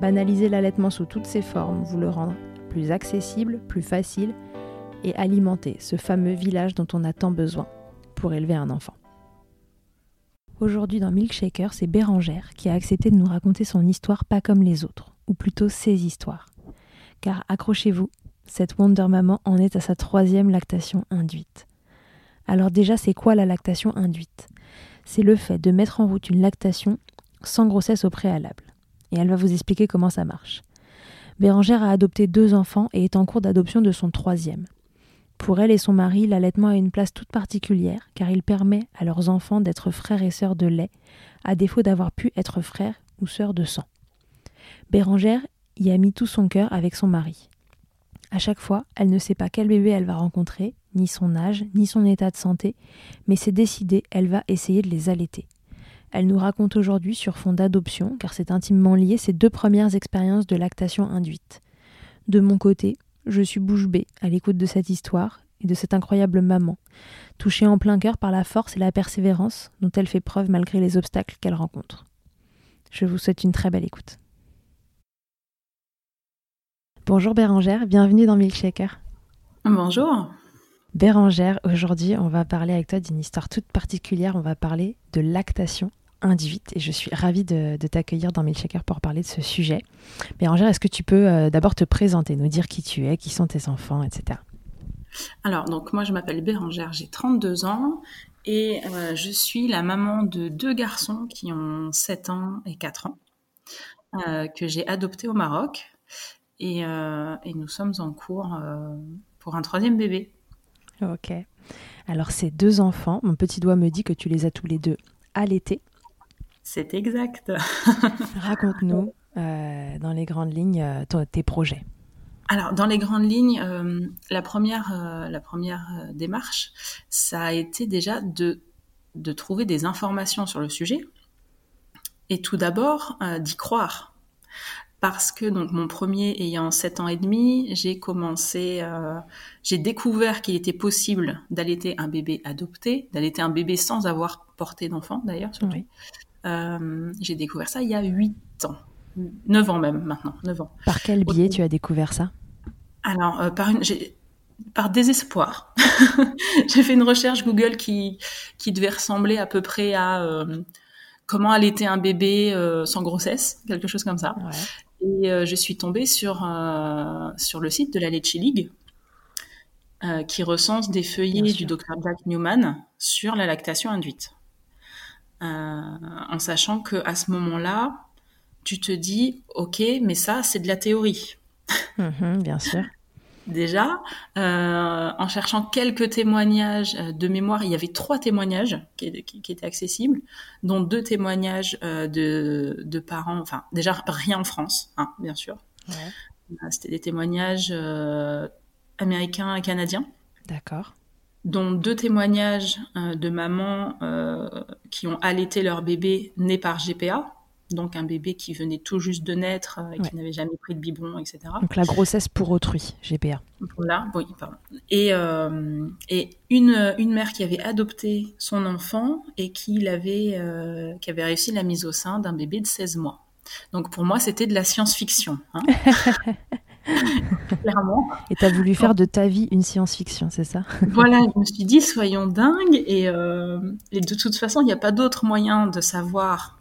banaliser l'allaitement sous toutes ses formes, vous le rendre plus accessible, plus facile et alimenter ce fameux village dont on a tant besoin pour élever un enfant. Aujourd'hui dans Milkshaker, c'est Bérangère qui a accepté de nous raconter son histoire pas comme les autres, ou plutôt ses histoires. Car accrochez-vous, cette Wonder Maman en est à sa troisième lactation induite. Alors déjà, c'est quoi la lactation induite? C'est le fait de mettre en route une lactation sans grossesse au préalable et elle va vous expliquer comment ça marche. Bérangère a adopté deux enfants et est en cours d'adoption de son troisième. Pour elle et son mari, l'allaitement a une place toute particulière car il permet à leurs enfants d'être frères et sœurs de lait, à défaut d'avoir pu être frères ou sœurs de sang. Bérangère y a mis tout son cœur avec son mari. À chaque fois, elle ne sait pas quel bébé elle va rencontrer, ni son âge, ni son état de santé, mais c'est décidé, elle va essayer de les allaiter. Elle nous raconte aujourd'hui sur fond d'adoption, car c'est intimement lié ses deux premières expériences de lactation induite. De mon côté, je suis bouche bée à l'écoute de cette histoire et de cette incroyable maman, touchée en plein cœur par la force et la persévérance dont elle fait preuve malgré les obstacles qu'elle rencontre. Je vous souhaite une très belle écoute. Bonjour Bérangère, bienvenue dans Milkshaker. Bonjour. Bérangère, aujourd'hui on va parler avec toi d'une histoire toute particulière, on va parler de lactation et je suis ravie de, de t'accueillir dans Milkshaker pour parler de ce sujet. Bérangère, est-ce que tu peux euh, d'abord te présenter, nous dire qui tu es, qui sont tes enfants, etc. Alors, donc moi je m'appelle Bérangère, j'ai 32 ans et euh, je suis la maman de deux garçons qui ont 7 ans et 4 ans, euh, que j'ai adoptés au Maroc et, et, nous sommes en cours pour un troisième bébé. Ok. Alors ces deux enfants, mon petit doigt me dit que tu les as tous les deux allaités. C'est exact. Raconte-nous euh, dans les grandes lignes euh, tes projets. Alors, dans les grandes lignes, euh, la première, euh, la première euh, démarche, ça a été déjà de, de trouver des informations sur le sujet et tout d'abord d'y croire. Parce que donc mon premier ayant 7 ans et demi, j'ai commencé, j'ai découvert qu'il était possible d'allaiter un bébé adopté, d'allaiter un bébé sans avoir porté d'enfant d'ailleurs. surtout. Oui. Euh, j'ai découvert ça il y a 8 ans. 9 ans même maintenant, 9 ans. Par quel biais tu as découvert ça? Alors, euh, par, une, par désespoir. j'ai fait une recherche Google qui, qui devait ressembler à peu près à euh, comment allaiter un bébé sans grossesse, quelque chose comme ça. Ouais. Et je suis tombée sur, sur le site de la Leche League qui recense des feuillets du docteur Jack Newman sur la lactation induite. En sachant que à ce moment-là, tu te dis, ok, mais ça, c'est de la théorie. Mmh, bien sûr. déjà. Euh, en cherchant quelques témoignages euh, de mémoire, il y avait trois témoignages qui, qui, qui étaient accessibles, dont deux témoignages euh, de, de, parents, enfin déjà rien en France, hein, bien sûr. Ouais. Euh, c'était des témoignages euh, américains et canadiens. D'accord. Dont deux témoignages de mamans qui ont allaité leur bébé né par GPA, donc un bébé qui venait tout juste de naître et ouais. qui n'avait jamais pris de biberon, etc. Donc la grossesse pour autrui, GPA. Voilà, oui, pardon. Et, euh, et une, une mère qui avait adopté son enfant et qui, avait, euh, qui avait réussi la mise au sein d'un bébé de 16 mois. Donc pour moi, c'était de la science-fiction. Hein Clairement. Et tu as voulu faire de ta vie une science-fiction, c'est ça? Voilà, je me suis dit, soyons dingues. Et, euh, et de toute façon, il n'y a pas d'autre moyen de savoir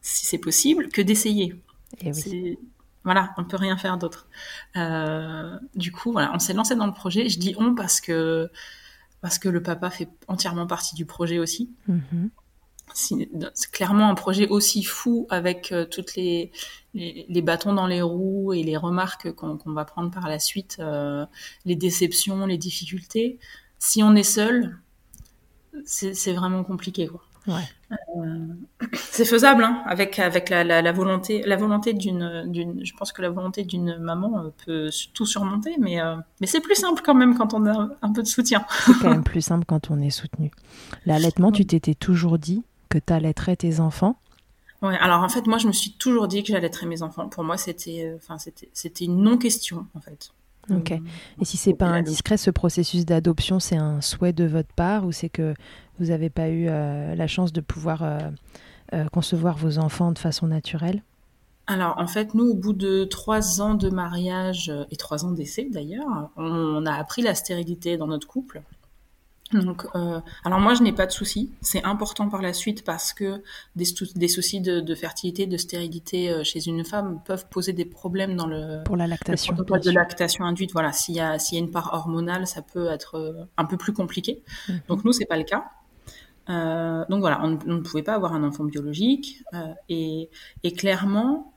si c'est possible, que d'essayer. Oui. Voilà, on peut rien faire d'autre. Euh, du coup, voilà, on s'est lancé dans le projet. Je dis on parce que parce que le papa fait entièrement partie du projet aussi. Mm -hmm. C'est clairement un projet aussi fou avec euh, toutes les, les, les, bâtons dans les roues et les remarques qu'on qu va prendre par la suite, euh, les déceptions, les difficultés. Si on est seul, c'est vraiment compliqué. Quoi. Ouais. Euh, c'est faisable hein, avec avec la, la, la, volonté la volonté d'une d'une je pense que la volonté d'une maman peut tout surmonter mais euh, mais c'est plus simple quand même quand on a un peu de soutien. C'est quand même plus simple quand on est soutenu. L'allaitement, tu t'étais toujours dit que tu allaiterais tes enfants? Ouais, alors en fait moi je me suis toujours dit que j'allaiterais mes enfants. Pour moi c'était enfin c'était c'était une non question en fait. Ok. Et si c'est pas indiscret, ce processus d'adoption, c'est un souhait de votre part ou c'est que vous n'avez pas eu euh, la chance de pouvoir euh, euh, concevoir vos enfants de façon naturelle? Alors en fait, nous, au bout de trois ans de mariage et trois ans d'essai d'ailleurs, on a appris la stérilité dans notre couple. Donc, euh, alors moi, je n'ai pas de soucis. C'est important par la suite parce que des, des soucis de, de, fertilité, de stérilité chez une femme peuvent poser des problèmes dans le, pour la lactation, le protocole de lactation induite. Voilà, s'il y a s'il y a une part hormonale, ça peut être un peu plus compliqué. Mmh. Donc nous, c'est pas le cas. Euh, donc voilà, on, on, ne pouvait pas avoir un enfant biologique euh, et, et, clairement,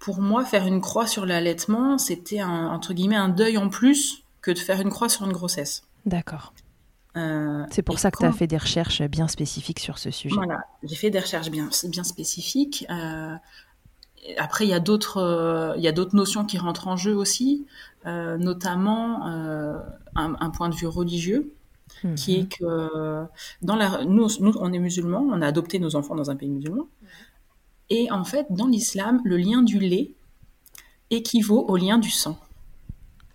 pour moi, faire une croix sur l'allaitement, c'était entre guillemets un deuil en plus que de faire une croix sur une grossesse. D'accord. Euh, c'est pour ça que tu as fait des recherches bien spécifiques sur ce sujet. Voilà, j'ai fait des recherches bien, bien spécifiques. Euh, après, il y a d'autres, il y a d'autres notions qui rentrent en jeu aussi, euh, notamment un, un, point de vue religieux, mmh. qui est que dans la, nous, nous, on est musulmans, on a adopté nos enfants dans un pays musulman, mmh. et en fait, dans l'islam, le lien du lait équivaut au lien du sang.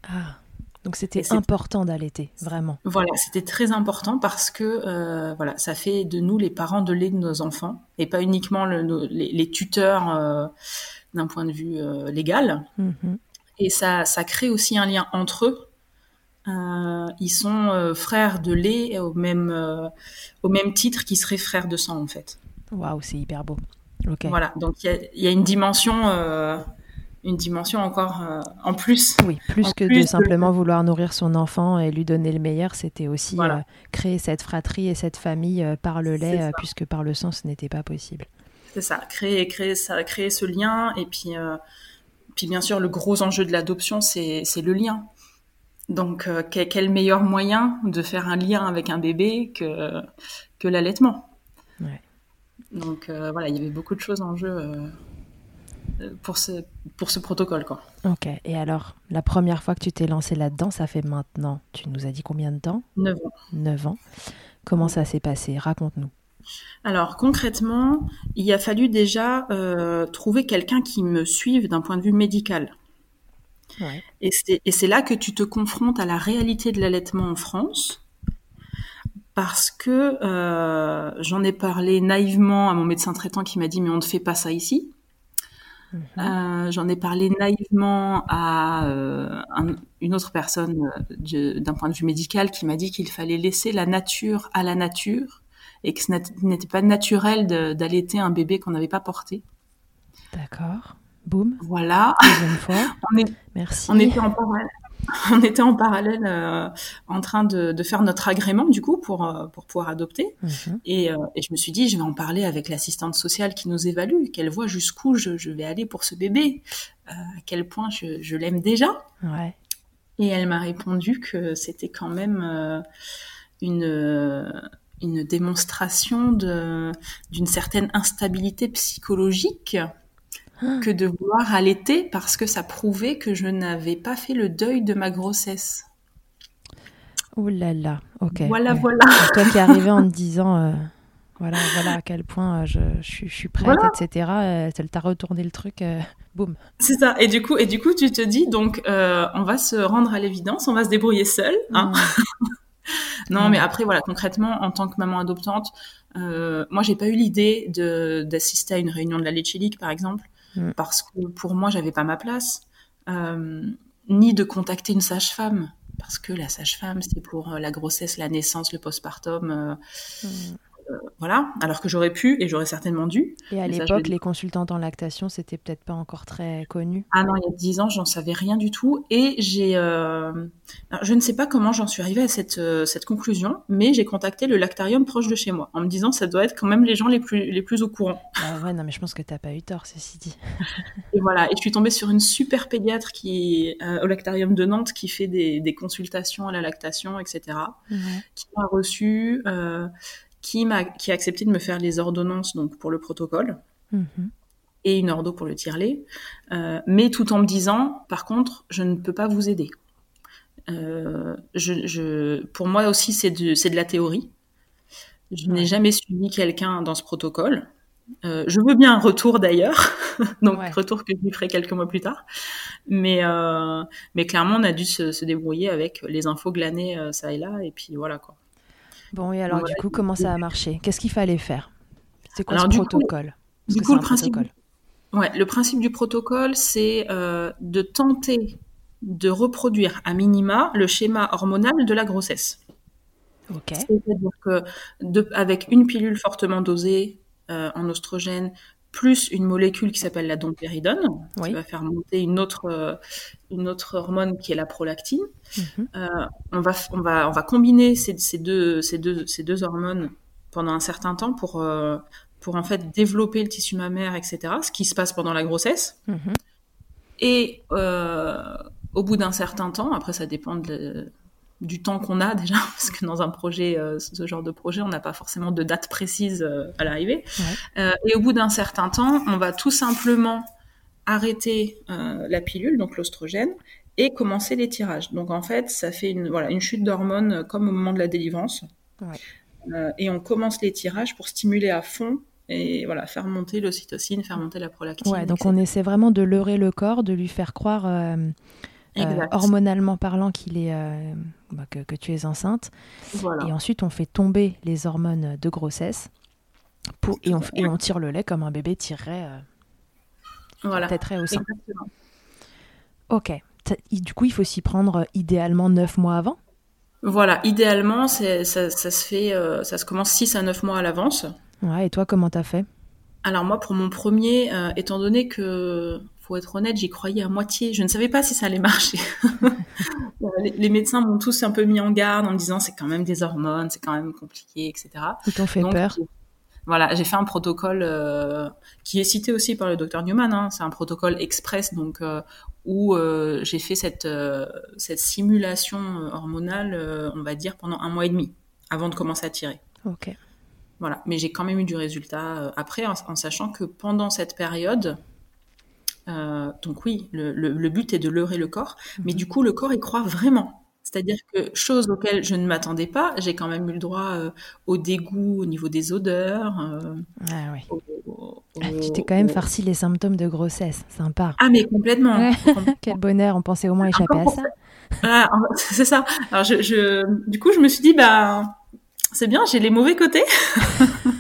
Ah. Donc c'était important d'allaiter, vraiment. Voilà, c'était très important parce que euh, voilà, ça fait de nous les parents de lait de nos enfants et pas uniquement le, nos, les, les, tuteurs euh, d'un point de vue euh, légal. Mm -hmm. Et ça, ça crée aussi un lien entre eux. ils sont frères de lait au même, au même titre qu'ils seraient frères de sang en fait. Waouh, c'est hyper beau. Ok. Voilà, donc il y, y, a une dimension une dimension encore euh, en plus. Oui, plus que plus de simplement vouloir nourrir son enfant et lui donner le meilleur, c'était aussi voilà. euh, créer cette fratrie et cette famille euh, par le lait, puisque par le sang, ce n'était pas possible. C'est ça, créer, créer, ça, créer ce lien. Et puis, puis bien sûr, le gros enjeu de l'adoption, c'est le lien. Donc, quel, quel, meilleur moyen de faire un lien avec un bébé que, que l'allaitement? Ouais. Donc, voilà, il y avait beaucoup de choses en jeu pour ce, pour ce protocole. Quoi. Ok, et alors, la première fois que tu t'es lancé là-dedans, ça fait maintenant, tu nous as dit combien de temps? 9 ans. 9 ans. Comment ça s'est passé? Raconte-nous. Alors concrètement, il a fallu déjà euh, trouver quelqu'un qui me suive d'un point de vue médical. Ouais. Et c'est là que tu te confrontes à la réalité de l'allaitement en France. Parce que euh, j'en ai parlé naïvement à mon médecin traitant qui m'a dit mais on ne fait pas ça ici. Mmh. Euh, J'en ai parlé naïvement à euh, un, une autre personne euh, d'un point de vue médical qui m'a dit qu'il fallait laisser la nature à la nature et que ce n'était pas naturel d'allaiter un bébé qu'on n'avait pas porté. D'accord. Boum. Voilà. Deuxième fois. on, est, Merci. on était en parallèle. On était en parallèle euh, en train de, de, faire notre agrément du coup pour euh, pour pouvoir adopter et, euh, et, je me suis dit je vais en parler avec l'assistante sociale qui nous évalue qu'elle voit jusqu'où je, je, vais aller pour ce bébé à quel point je, je l'aime déjà ouais. Et elle m'a répondu que c'était quand même une, une démonstration d'une certaine instabilité psychologique. que de vouloir allaiter parce que ça prouvait que je n'avais pas fait le deuil de ma grossesse. Oh là là, ok. Voilà, voilà. toi qui es arrivé en te disant, euh, voilà, voilà à quel point je, je, suis prête, etc. Elle t'a retourné le truc. C'est ça. Et du coup, et du coup, tu te dis donc, euh, on va se rendre à l'évidence, on va se débrouiller seul. Hein. non, mais après, voilà, concrètement, en tant que maman adoptante, euh, moi, j'ai pas eu l'idée d'assister à une réunion de la Leche par exemple, mm. parce que pour moi, j'avais pas ma place, euh, ni de contacter une sage-femme, parce que la sage-femme, c'est pour la grossesse, la naissance, le postpartum. Mm. Euh, voilà, alors que j'aurais pu et j'aurais certainement dû. Et à l'époque, les consultantes en lactation, c'était peut-être pas encore très connu. Ah non, il y a dix ans, j'en savais rien du tout. Et j'ai, euh, je ne sais pas comment j'en suis arrivée à cette, euh, cette conclusion, mais j'ai contacté le lactarium proche de chez moi en me disant ça doit être quand même les gens les plus, les plus au courant. Ah ouais, non, mais je pense que tu n'as pas eu tort, ceci dit. et voilà, et je suis tombée sur une super pédiatre qui, au lactarium de Nantes qui fait des, des consultations à la lactation, etc., qui m'a reçu qui, a, qui a accepté de me faire les ordonnances donc pour le protocole mhm. et une ordo pour le tirelet, euh, mais tout en me disant, par contre, je ne peux pas vous aider. Euh, je, pour moi aussi, c'est de, de, la théorie. Je n'ai jamais suivi quelqu'un dans ce protocole. Euh, je veux bien un retour d'ailleurs, donc retour que je lui ferai quelques mois plus tard. Mais, mais clairement, on a dû se, se débrouiller avec les infos glanées ça et là, et puis voilà quoi. Bon, et alors, du coup, comment ça a marché? Qu'est-ce qu'il fallait faire? C'est quoi ce protocole? Du coup, le principe, ouais, le principe du protocole, c'est euh, de tenter de reproduire à minima le schéma hormonal de la grossesse. Ok. C'est-à-dire que avec une pilule fortement dosée euh, en oestrogène, plus une molécule qui s'appelle la dompéridone, qui va faire monter une autre, euh, une autre hormone qui est la prolactine. Mhm. Euh, on, va, on, va, on va combiner ces, ces, deux, ces, deux, ces deux hormones pendant un certain temps pour, euh, pour en fait développer le tissu mammaire, etc., ce qui se passe pendant la grossesse. Mhm. Et au bout d'un certain temps, après ça dépend de, du temps qu'on a déjà, parce que dans un projet, euh, ce genre de projet, on n'a pas forcément de date précise euh, à l'arrivée. Euh, et au bout d'un certain temps, on va tout simplement arrêter la pilule, donc l'ostrogène, et commencer les tirages. Donc en fait, ça fait une, voilà, une chute d'hormones comme au moment de la délivrance. et on commence les tirages pour stimuler à fond et voilà, faire monter l'ocytocine, faire monter la prolactine. Ouais, donc on essaie vraiment de leurrer le corps, de lui faire croire hormonalement parlant qu'il est, bah, que, tu es enceinte. Et ensuite, on fait tomber les hormones de grossesse pour, et, on, et on tire le lait comme un bébé tirerait, euh, voilà. au sein. Ok. Du coup, il faut s'y prendre idéalement 9 mois avant? Voilà, idéalement, ça, ça, se fait, ça se commence 6 à 9 mois à l'avance. Ouais, et toi, comment t'as fait? Alors moi, pour mon premier, étant donné que pour être honnête, j'y croyais à moitié. Je ne savais pas si ça allait marcher. les, médecins m'ont tous un peu mis en garde en me disant c'est quand même des hormones, c'est quand même compliqué, etc. Ils t'ont fait peur Voilà, j'ai fait un protocole euh, qui est cité aussi par le docteur Newman. Hein. C'est un protocole express, donc euh, où euh, j'ai fait cette, cette simulation hormonale, on va dire, pendant un mois et demi avant de commencer à tirer. Ok. Voilà, mais j'ai quand même eu du résultat après, en sachant que pendant cette période, euh, donc oui, le, but est de leurrer le corps, mais du coup, le corps y croit vraiment. C'est-à-dire que, chose auxquelles je ne m'attendais pas, j'ai quand même eu le droit euh, au dégoût au niveau des odeurs. Euh, ah, oui. Ah, tu t'es quand même farci les symptômes de grossesse, sympa. Ah mais complètement. Quel bonheur, on pensait au moins échapper à ça. Ah, c'est ça. Alors je, du coup, je me suis dit, bah, c'est bien, j'ai les mauvais côtés.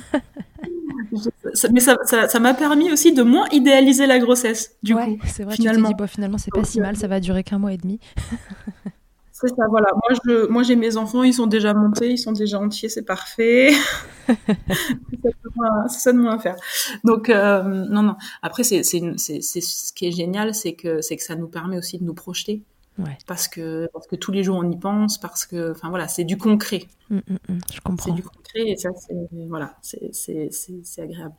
mais ça m'a permis aussi de moins idéaliser la grossesse, du coup. C'est vrai, finalement. tu te dis, finalement, c'est pas si mal, ça va durer qu'un mois et demi. c'est ça, voilà. Moi, je, moi, j'ai mes enfants, ils sont déjà montés, ils sont déjà entiers, c'est parfait. c'est ça de moins à faire. Donc, euh, non, non. Après, c'est, c'est, ce qui est génial, c'est que, c'est que ça nous permet aussi de nous projeter. Parce, que, parce que tous les jours on y pense, parce que, enfin voilà, c'est du concret. Mm, mm, mm, je comprends. C'est du concret et ça, c'est, voilà, c'est, agréable.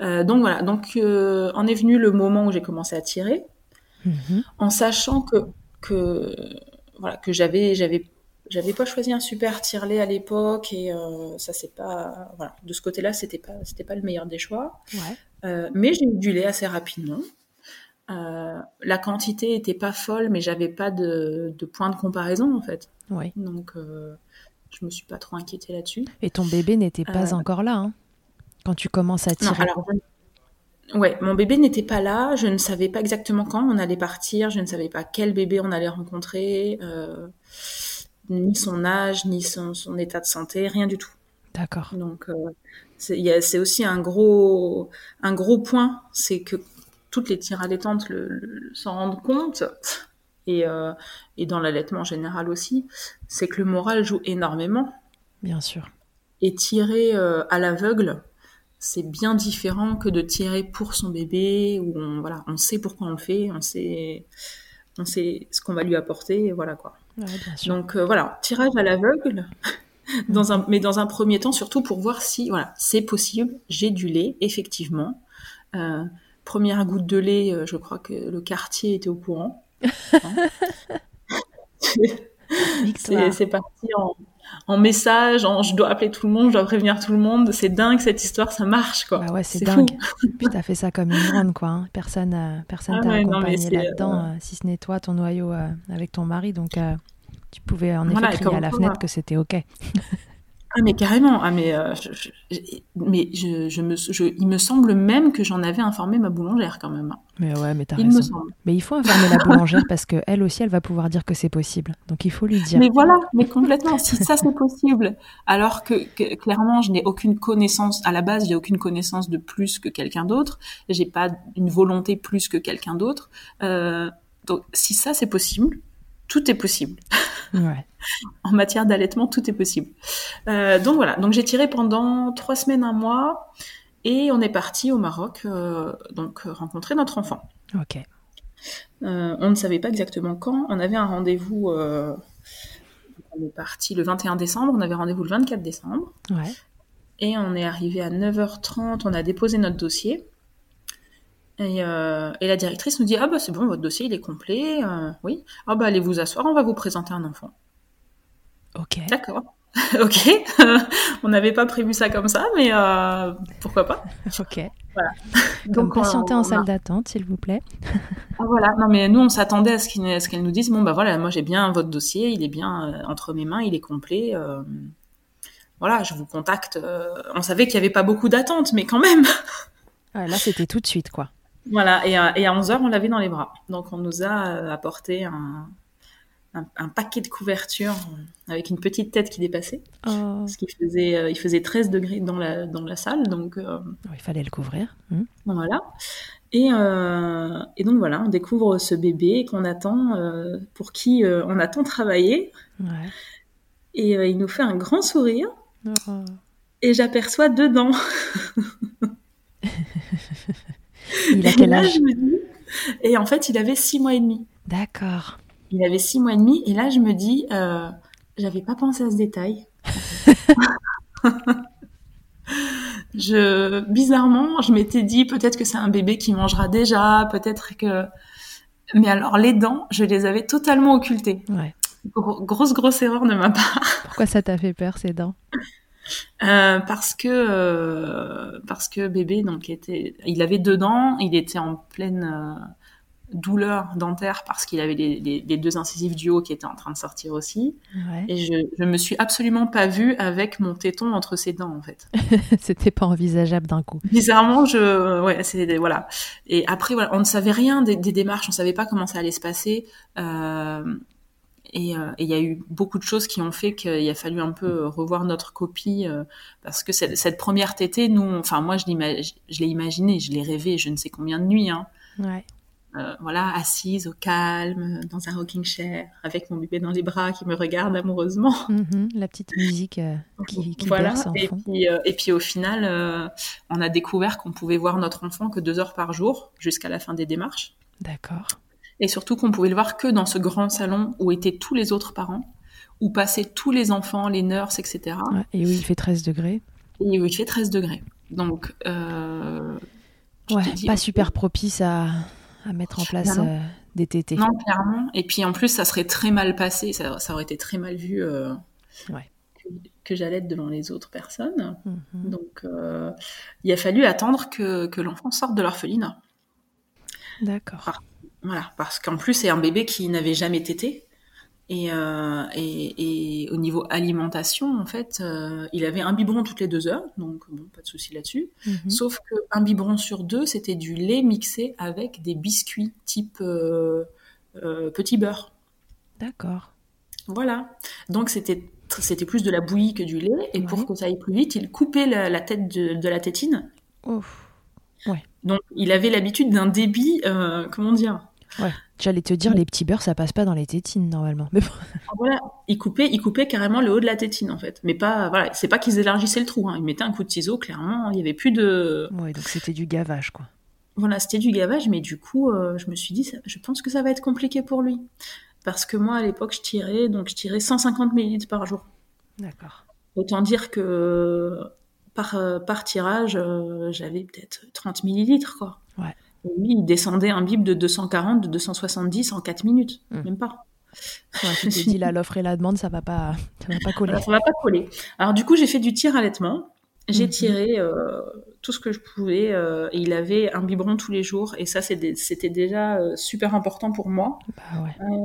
Euh, donc voilà, donc euh, en est venu le moment où j'ai commencé à tirer, mm-hmm. en sachant que, que voilà, que j'avais, j'avais, j'avais pas choisi un super tire-lait à l'époque et euh, ça c'est pas, voilà, de ce côté-là, c'était pas, c'était pas le meilleur des choix. Ouais. Mais j'ai eu du lait assez rapidement. Euh, la quantité était pas folle, mais j'avais pas de, de point de comparaison en fait. Oui. Donc, euh, je me suis pas trop inquiétée là-dessus. Et ton bébé n'était pas Euh, encore là, hein, quand tu commences à Non, tirer. alors, je- ouais, mon bébé n'était pas là. Je ne savais pas exactement quand on allait partir. Je ne savais pas quel bébé on allait rencontrer, ni son âge, ni son, son état de santé, rien du tout. D'accord. Donc, c'est aussi un gros, un gros point, c'est que toutes les tires allaitantes le, le- s'en rendent compte, et, euh, et dans l'allaitement en général aussi, c'est que le moral joue énormément. Bien sûr. Et tirer euh, à l'aveugle, c'est bien différent que de tirer pour son bébé, où on, voilà, on sait pourquoi on le fait, on sait, on sait ce qu'on va lui apporter, et voilà quoi. Ouais, bien sûr. Donc euh, voilà, tirage à l'aveugle, dans un, mais dans un premier temps surtout pour voir si voilà c'est possible. J'ai du lait effectivement. Euh, première goutte de lait, euh, je crois que le quartier était au courant. Hein. C'est parti en, en message, en je dois appeler tout le monde, je dois prévenir tout le monde. C'est dingue cette histoire, ça marche quoi. Bah ouais, c'est dingue. Puis t'as fait ça comme une grande, quoi. hein. Personne, euh, personne Ah t'a ouais, accompagné là-dedans, euh, euh, si ce n'est toi, ton noyau avec ton mari. Donc, tu pouvais en effet Voilà, crier à la fenêtre que c'était OK. Ah mais carrément, ah mais euh, je, je- je- mais je, je me, je, il me semble même que j'en avais informé ma boulangère quand même. Mais ouais, mais t'as Il me raison. semble. Mais il faut informer la boulangère parce que elle aussi, elle va pouvoir dire que c'est possible. Donc, il faut lui dire. Mais voilà, mais complètement. Si ça c'est possible, alors que, que, clairement je n'ai aucune connaissance à la base, j'ai aucune connaissance de plus que quelqu'un d'autre. J'ai pas une volonté plus que quelqu'un d'autre. Euh, donc si ça c'est possible, tout est possible. Ouais. En matière d'allaitement, tout est possible. Euh, donc voilà. Donc j'ai tiré pendant trois semaines, un mois, et on est parti au Maroc, euh, donc euh, rencontrer notre enfant. OK. Euh, on ne savait pas exactement quand. On avait un rendez-vous. on est parti le 21 décembre. On avait rendez-vous le 24 décembre. Ouais. Et on est arrivé à 9h30. On a déposé notre dossier. Et, euh, et la directrice nous dit Ah bah c'est bon, votre dossier il est complet. euh, oui. Ah bah allez vous asseoir, on va vous présenter un enfant. OK. D'accord. ok. on n'avait pas prévu ça comme ça, mais euh, pourquoi pas. OK. Donc, Comme patienter on- en a- salle d'attente, s'il vous plaît. Ah, voilà, non mais nous on s'attendait à ce qu'elle nous dise bon bah voilà, moi j'ai bien votre dossier, il est bien entre mes mains, il est complet. voilà, je vous contacte. on savait qu'il y avait pas beaucoup d'attentes, mais quand même. Ouais, là, c'était tout de suite, quoi. Voilà, et à, et à 11h on l'avait dans les bras. Donc on nous a euh, apporté un, un, un paquet de couvertures euh, avec une petite tête qui dépassait, Oh, parce qu'il faisait euh, il faisait 13 degrés dans la dans la salle, donc euh, il fallait le couvrir. Hmm. Voilà. Et, euh, et donc voilà, on découvre ce bébé qu'on attend, pour qui on a tant travaillé. Ouais. Et il nous fait un grand sourire. Oh. Et j'aperçois deux dents. Il a Et quel âge me dis- Et en fait, il avait six mois et demi. D'accord. Il avait six mois et demi. Et là, je me dis, euh, j'avais pas pensé à ce détail. je, bizarrement, je m'étais dit peut-être que c'est un bébé qui mangera déjà, peut-être que. Mais alors, les dents, je les avais totalement occultées. Ouais. Gros- grosse, grosse erreur de ma part. Pourquoi ça t'a fait peur, ces dents? Euh, parce que euh, parce que bébé donc était il avait deux dents il était en pleine euh, douleur dentaire parce qu'il avait les, les- les deux incisives du haut qui étaient en train de sortir aussi Ouais. et je je me suis absolument pas vue avec mon téton entre ses dents en fait C'était pas envisageable d'un coup. bizarrement je ouais c'est voilà et après voilà on ne savait rien des, des démarches on savait pas comment ça allait se passer euh, et euh, et il y a eu beaucoup de choses qui ont fait qu'il a fallu un peu revoir notre copie euh, parce que cette, cette première tétée, nous, enfin moi je l'ai imaginé, je l'ai rêvé, je ne sais combien de nuits, hein. Ouais. Euh, voilà, assise au calme, dans un rocking chair, avec mon bébé dans les bras qui me regarde amoureusement. Mhm, La petite musique euh, qui, qui voilà. berce en Et fond. puis, euh, et puis au final, euh, on a découvert qu'on pouvait voir notre enfant que deux heures par jour jusqu'à la fin des démarches. D'accord. Et surtout qu'on pouvait le voir que dans ce grand salon où étaient tous les autres parents, où passaient tous les enfants, les nurses, etc. Ouais, Et oui, il fait 13 degrés. Et où il fait 13 degrés. Donc, euh, Ouais, dis, pas super propice à, à mettre en place euh, des tétés. Non, clairement. Et puis en plus, ça serait très mal passé, ça, ça aurait été très mal vu euh, Ouais. que, que j'allaite devant les autres personnes. Mhm. Donc, euh, il a fallu attendre que, que l'enfant sorte de l'orphelinat. D'accord. Voilà, parce qu'en plus, c'est un bébé qui n'avait jamais tété. Et, euh, et, et au niveau alimentation, en fait, euh, il avait un biberon toutes les deux heures, donc bon, pas de souci là-dessus. Mhm. Sauf qu'un biberon sur deux, c'était du lait mixé avec des biscuits type euh, petit beurre. D'accord. Voilà. Donc c'était c'était plus de la bouillie que du lait. Et Ouais. pour que ça aille plus vite, il coupait la, la tête de, de la tétine. Ouf. Donc il avait l'habitude d'un débit, comment dire Ouais. J'allais te dire, les petits beurres, ça passe pas dans les tétines normalement. Mais bon. Voilà, il coupait, il coupait carrément le haut de la tétine en fait. Mais pas, voilà, c'est pas qu'ils élargissaient le trou. Hein. Ils mettaient un coup de ciseau, clairement. Il y avait plus de, Ouais, donc c'était du gavage, quoi. voilà, c'était du gavage. Mais du coup, euh, je me suis dit, ça- je pense que ça va être compliqué pour lui, parce que moi à l'époque, je tirais, donc je tirais 150 millilitres par jour. D'accord. Autant dire que par, euh, par tirage, euh, j'avais peut-être 30 millilitres, quoi. Ouais. Lui, il descendait un bib de 240, de 270 en 4 minutes, Mm. même pas. Ouais, tu là, l'offre et la demande, ça va pas, ça va pas coller. Alors, ça va pas coller. Alors du coup, j'ai fait du tir allaitement. J'ai Mhm. tiré euh, tout ce que je pouvais euh, et il avait un biberon tous les jours et ça c'était déjà euh, super important pour moi Bah ouais.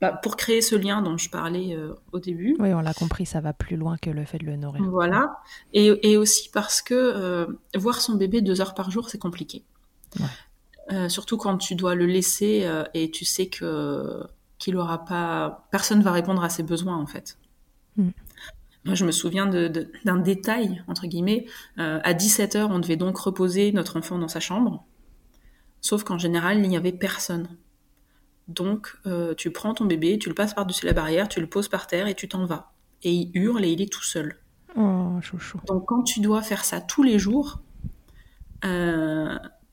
Bah, pour créer ce lien dont je parlais au début. Oui, on l'a compris, ça va plus loin que le fait de le nourrir. Voilà. Et, et aussi parce que voir son bébé deux heures par jour, c'est compliqué. Ouais. Euh, surtout quand tu dois le laisser euh, et tu sais que qu'il aura pas, personne va répondre à ses besoins en fait. Mm. Moi, je me souviens de- de- d'un détail entre guillemets. Euh, à 17 heures, on devait donc reposer notre enfant dans sa chambre. Sauf qu'en général, il n'y avait personne. Donc, euh, tu prends ton bébé, tu le passes par-dessus la barrière, tu le poses par terre et tu t'en vas. Et il hurle et il est tout seul. Oh, chouchou. Donc quand tu dois faire ça tous les jours,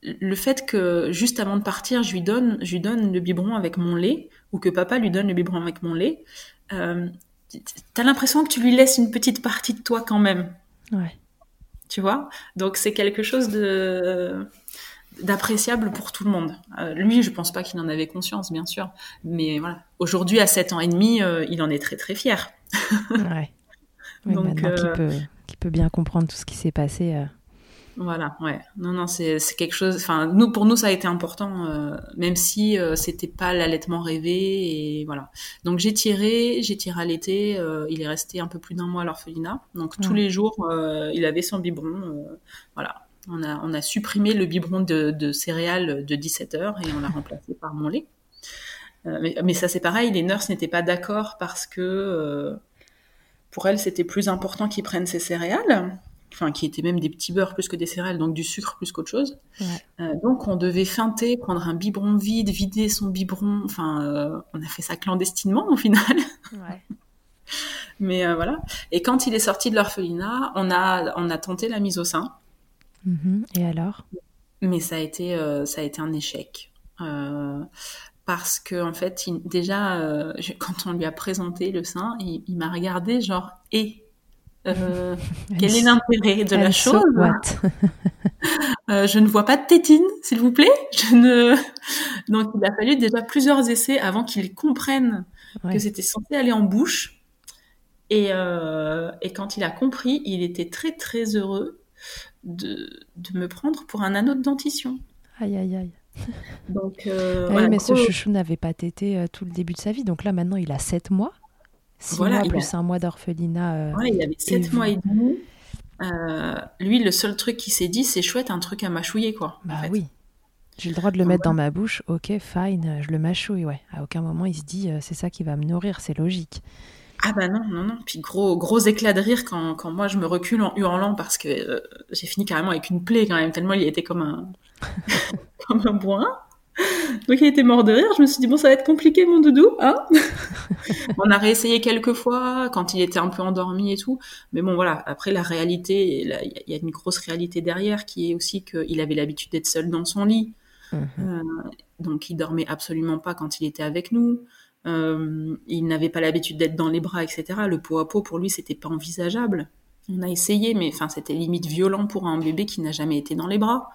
le fait que juste avant de partir, je lui donne, je lui donne le biberon avec mon lait, ou que papa lui donne le biberon avec mon lait, euh, t'as l'impression que tu lui laisses une petite partie de toi quand même, Ouais. tu vois? Donc c'est quelque chose de d'appréciable pour tout le monde. Euh, lui, je pense pas qu'il en avait conscience, bien sûr, mais voilà. Aujourd'hui, à 7 ans et demi, euh, il en est très très fier. Ouais. Oui, Donc, maintenant qu'il euh, peut bien comprendre tout ce qui s'est passé. Voilà, ouais. Non, non, c'est quelque chose. Enfin, nous, pour nous, ça a été important, euh, même si euh, c'était pas l'allaitement rêvé et voilà. Donc j'ai tiré, j'ai tiré à l'été. euh, il est resté un peu plus d'un mois à l'orphelinat. Donc tous les jours, il avait son biberon. voilà. On a, on a supprimé le biberon de, de céréales de 17 heures et on l'a remplacé par mon lait. Mais, mais ça, c'est pareil. Les nurses n'étaient pas d'accord parce que pour elles, c'était plus important qu'ils prennent ces céréales enfin qui étaient même des petits beurres plus que des céréales, donc du sucre plus qu'autre chose. Ouais. Euh, donc on devait feinter, prendre un biberon vide, vider son biberon. Enfin, euh, on a fait ça clandestinement au final. Ouais. Mais euh, voilà. Et quand il est sorti de l'orphelinat, on a on a tenté la mise au sein, Mhm. Et alors? Mais ça a été ça a été un échec. Parce que en fait, il- déjà je- quand on lui a présenté le sein, il, il m'a regardé genre et euh, quel est l'intérêt de la chose Euh, je ne vois pas de tétine, s'il vous plaît. Je ne. Donc, il a fallu déjà plusieurs essais avant qu'il comprenne Ouais. que c'était censé aller en bouche. Et, euh, et quand il a compris, il était très très heureux de, de me prendre pour un anneau de dentition. Aïe, aïe, aïe. Donc, Ah voilà, oui, mais ce chouchou n'avait pas tété tout le début de sa vie. Donc là, maintenant, il a 7 mois. 6 Voilà, mois plus a- un mois d'orphelinat. euh, Ouais, il avait sept mois et demi. Euh, lui, le seul truc qu'il s'est dit, c'est chouette, un truc à mâchouiller, quoi. en Bah fait. oui. J'ai le droit de le mettre dans ma bouche. Ok, fine, euh, je le mâchouille, ouais. À aucun moment, il se dit, euh, c'est ça qui va me nourrir, c'est logique. Ah bah non, non, non. Puis gros, gros éclat de rire quand, quand moi je me recule en hurlant parce que euh, j'ai fini carrément avec une plaie quand même, tellement il était comme un, comme un bourrin. Donc il était mort de rire. Je me suis dit, bon, ça va être compliqué, mon doudou, hein On a réessayé quelques fois quand il était un peu endormi et tout. Mais bon, voilà. Après, la réalité, il y a- une grosse réalité derrière qui est aussi qu'il avait l'habitude d'être seul dans son lit. Mhm. Euh, donc il dormait absolument pas quand il était avec nous. Euh, il n'avait pas l'habitude d'être dans les bras, etc. Le pot à pot pour lui c'était pas envisageable. On a essayé, mais enfin c'était limite violent pour un bébé qui n'a jamais été dans les bras.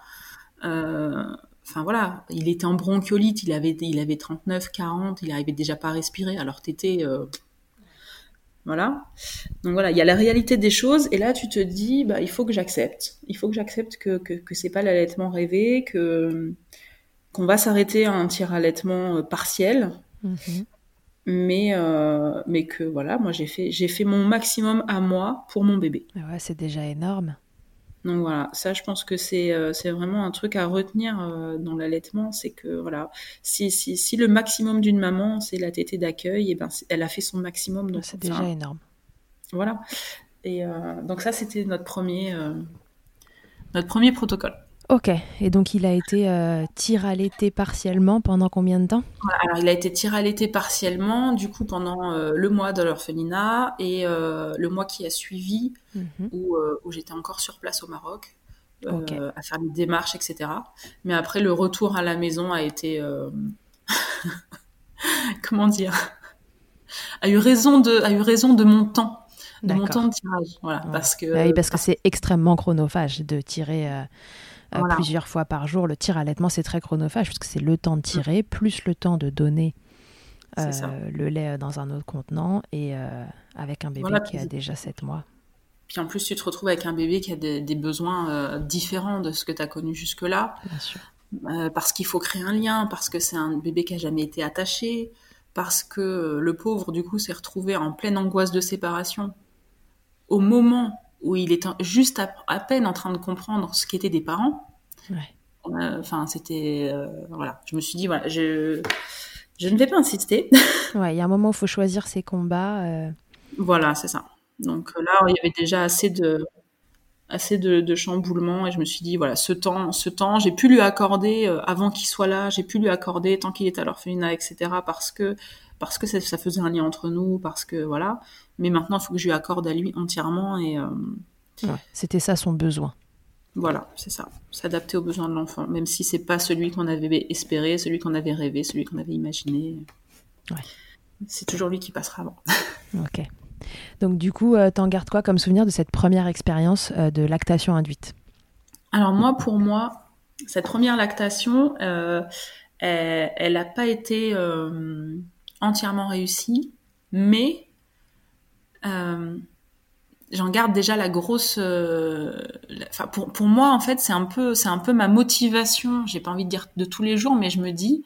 Euh, enfin voilà, il était en bronchiolite, il avait, il avait 39, 40, il arrivait déjà pas à respirer, alors t'étais, euh, voilà. Donc voilà, il y a la réalité des choses, et là tu te dis, bah il faut que j'accepte, il faut que j'accepte que que, que c'est pas l'allaitement rêvé, que qu'on va s'arrêter à un tir allaitement euh, partiel, Mhm. mais euh, mais que voilà, moi j'ai fait j'ai fait mon maximum à moi pour mon bébé. Ah Ouais, c'est déjà énorme. Donc voilà, ça je pense que c'est euh, vraiment un truc à retenir euh, dans l'allaitement, c'est que voilà, si, si, si le maximum d'une maman c'est la tétée d'accueil, et ben c'est- elle a fait son maximum, donc C'est déjà énorme. voilà. Et euh, donc ça c'était notre premier notre premier protocole. Ok, et donc il a été euh, tir allaité partiellement pendant combien de temps? Alors il a été tiré à l'été partiellement, du coup pendant euh, le mois de l'orphelinat et euh, le mois qui a suivi Mhm. où, euh, où j'étais encore sur place au Maroc à faire les démarches, etc. Mais après, le retour à la maison a été... comment dire? A eu raison de a eu raison de mon temps de mon temps de tirage. Voilà. Ouais. parce que Ah oui, parce que c'est extrêmement chronophage de tirer euh, Voilà. plusieurs fois par jour. Le tir allaitement, c'est très chronophage parce que c'est le temps de tirer plus le temps de donner euh, le lait dans un autre contenant et euh, avec un bébé Voilà, qui a déjà 7 mois. puis en plus tu te retrouves avec un bébé qui a des, des besoins euh, différents de ce que tu as connu jusque là Bien sûr. Euh, parce qu'il faut créer un lien, parce que c'est un bébé qui a jamais été attaché, parce que euh, le pauvre du coup s'est retrouvé en pleine angoisse de séparation au moment où il est juste à, à peine en train de comprendre ce qu'étaient des parents. Ouais. Euh, Enfin, c'était euh, voilà. Je me suis dit voilà, je je ne vais pas insister. Ouais, il y a un moment où il faut choisir ses combats. euh, voilà, c'est ça. Donc là, il y avait déjà assez de assez de, de chamboulements et je me suis dit voilà ce temps ce temps j'ai pu lui accorder avant qu'il soit là j'ai pu lui accorder tant qu'il est à l'orphelinat etc parce que parce que ça, ça faisait un lien entre nous parce que voilà mais maintenant il faut que je lui accorde à lui entièrement et euh, ouais, C'était ça son besoin. voilà c'est ça s'adapter aux besoins de l'enfant même si c'est pas celui qu'on avait espéré celui qu'on avait rêvé celui qu'on avait imaginé Ouais. c'est toujours lui qui passera avant Ok. Donc du coup, euh, t'en gardes quoi comme souvenir de cette première expérience euh, de lactation induite? Alors moi, pour moi, cette première lactation, euh, elle n'a pas été entièrement réussie, mais j'en garde déjà la grosse. euh, la- Enfin, pour, pour moi, en fait, c'est un peu, c'est un peu ma motivation. J'ai pas envie de dire de tous les jours, mais je me dis,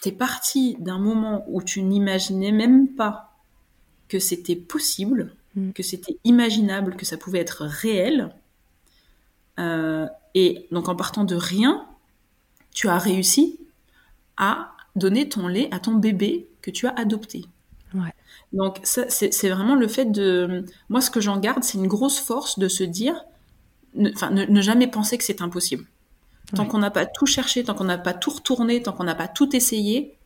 t'es parti d'un moment où tu n'imaginais même pas que c'était possible, Mm. que c'était imaginable, que ça pouvait être réel. Euh, et donc en partant de rien, tu as réussi à donner ton lait à ton bébé que tu as adopté. Donc ça, c'est vraiment le fait de... Moi, ce que j'en garde, c'est une grosse force de se dire, ne, enfin, ne, ne jamais penser que c'est impossible. Tant Ouais. qu'on n'a pas tout cherché, tant qu'on n'a pas tout retourné, tant qu'on n'a pas tout essayé,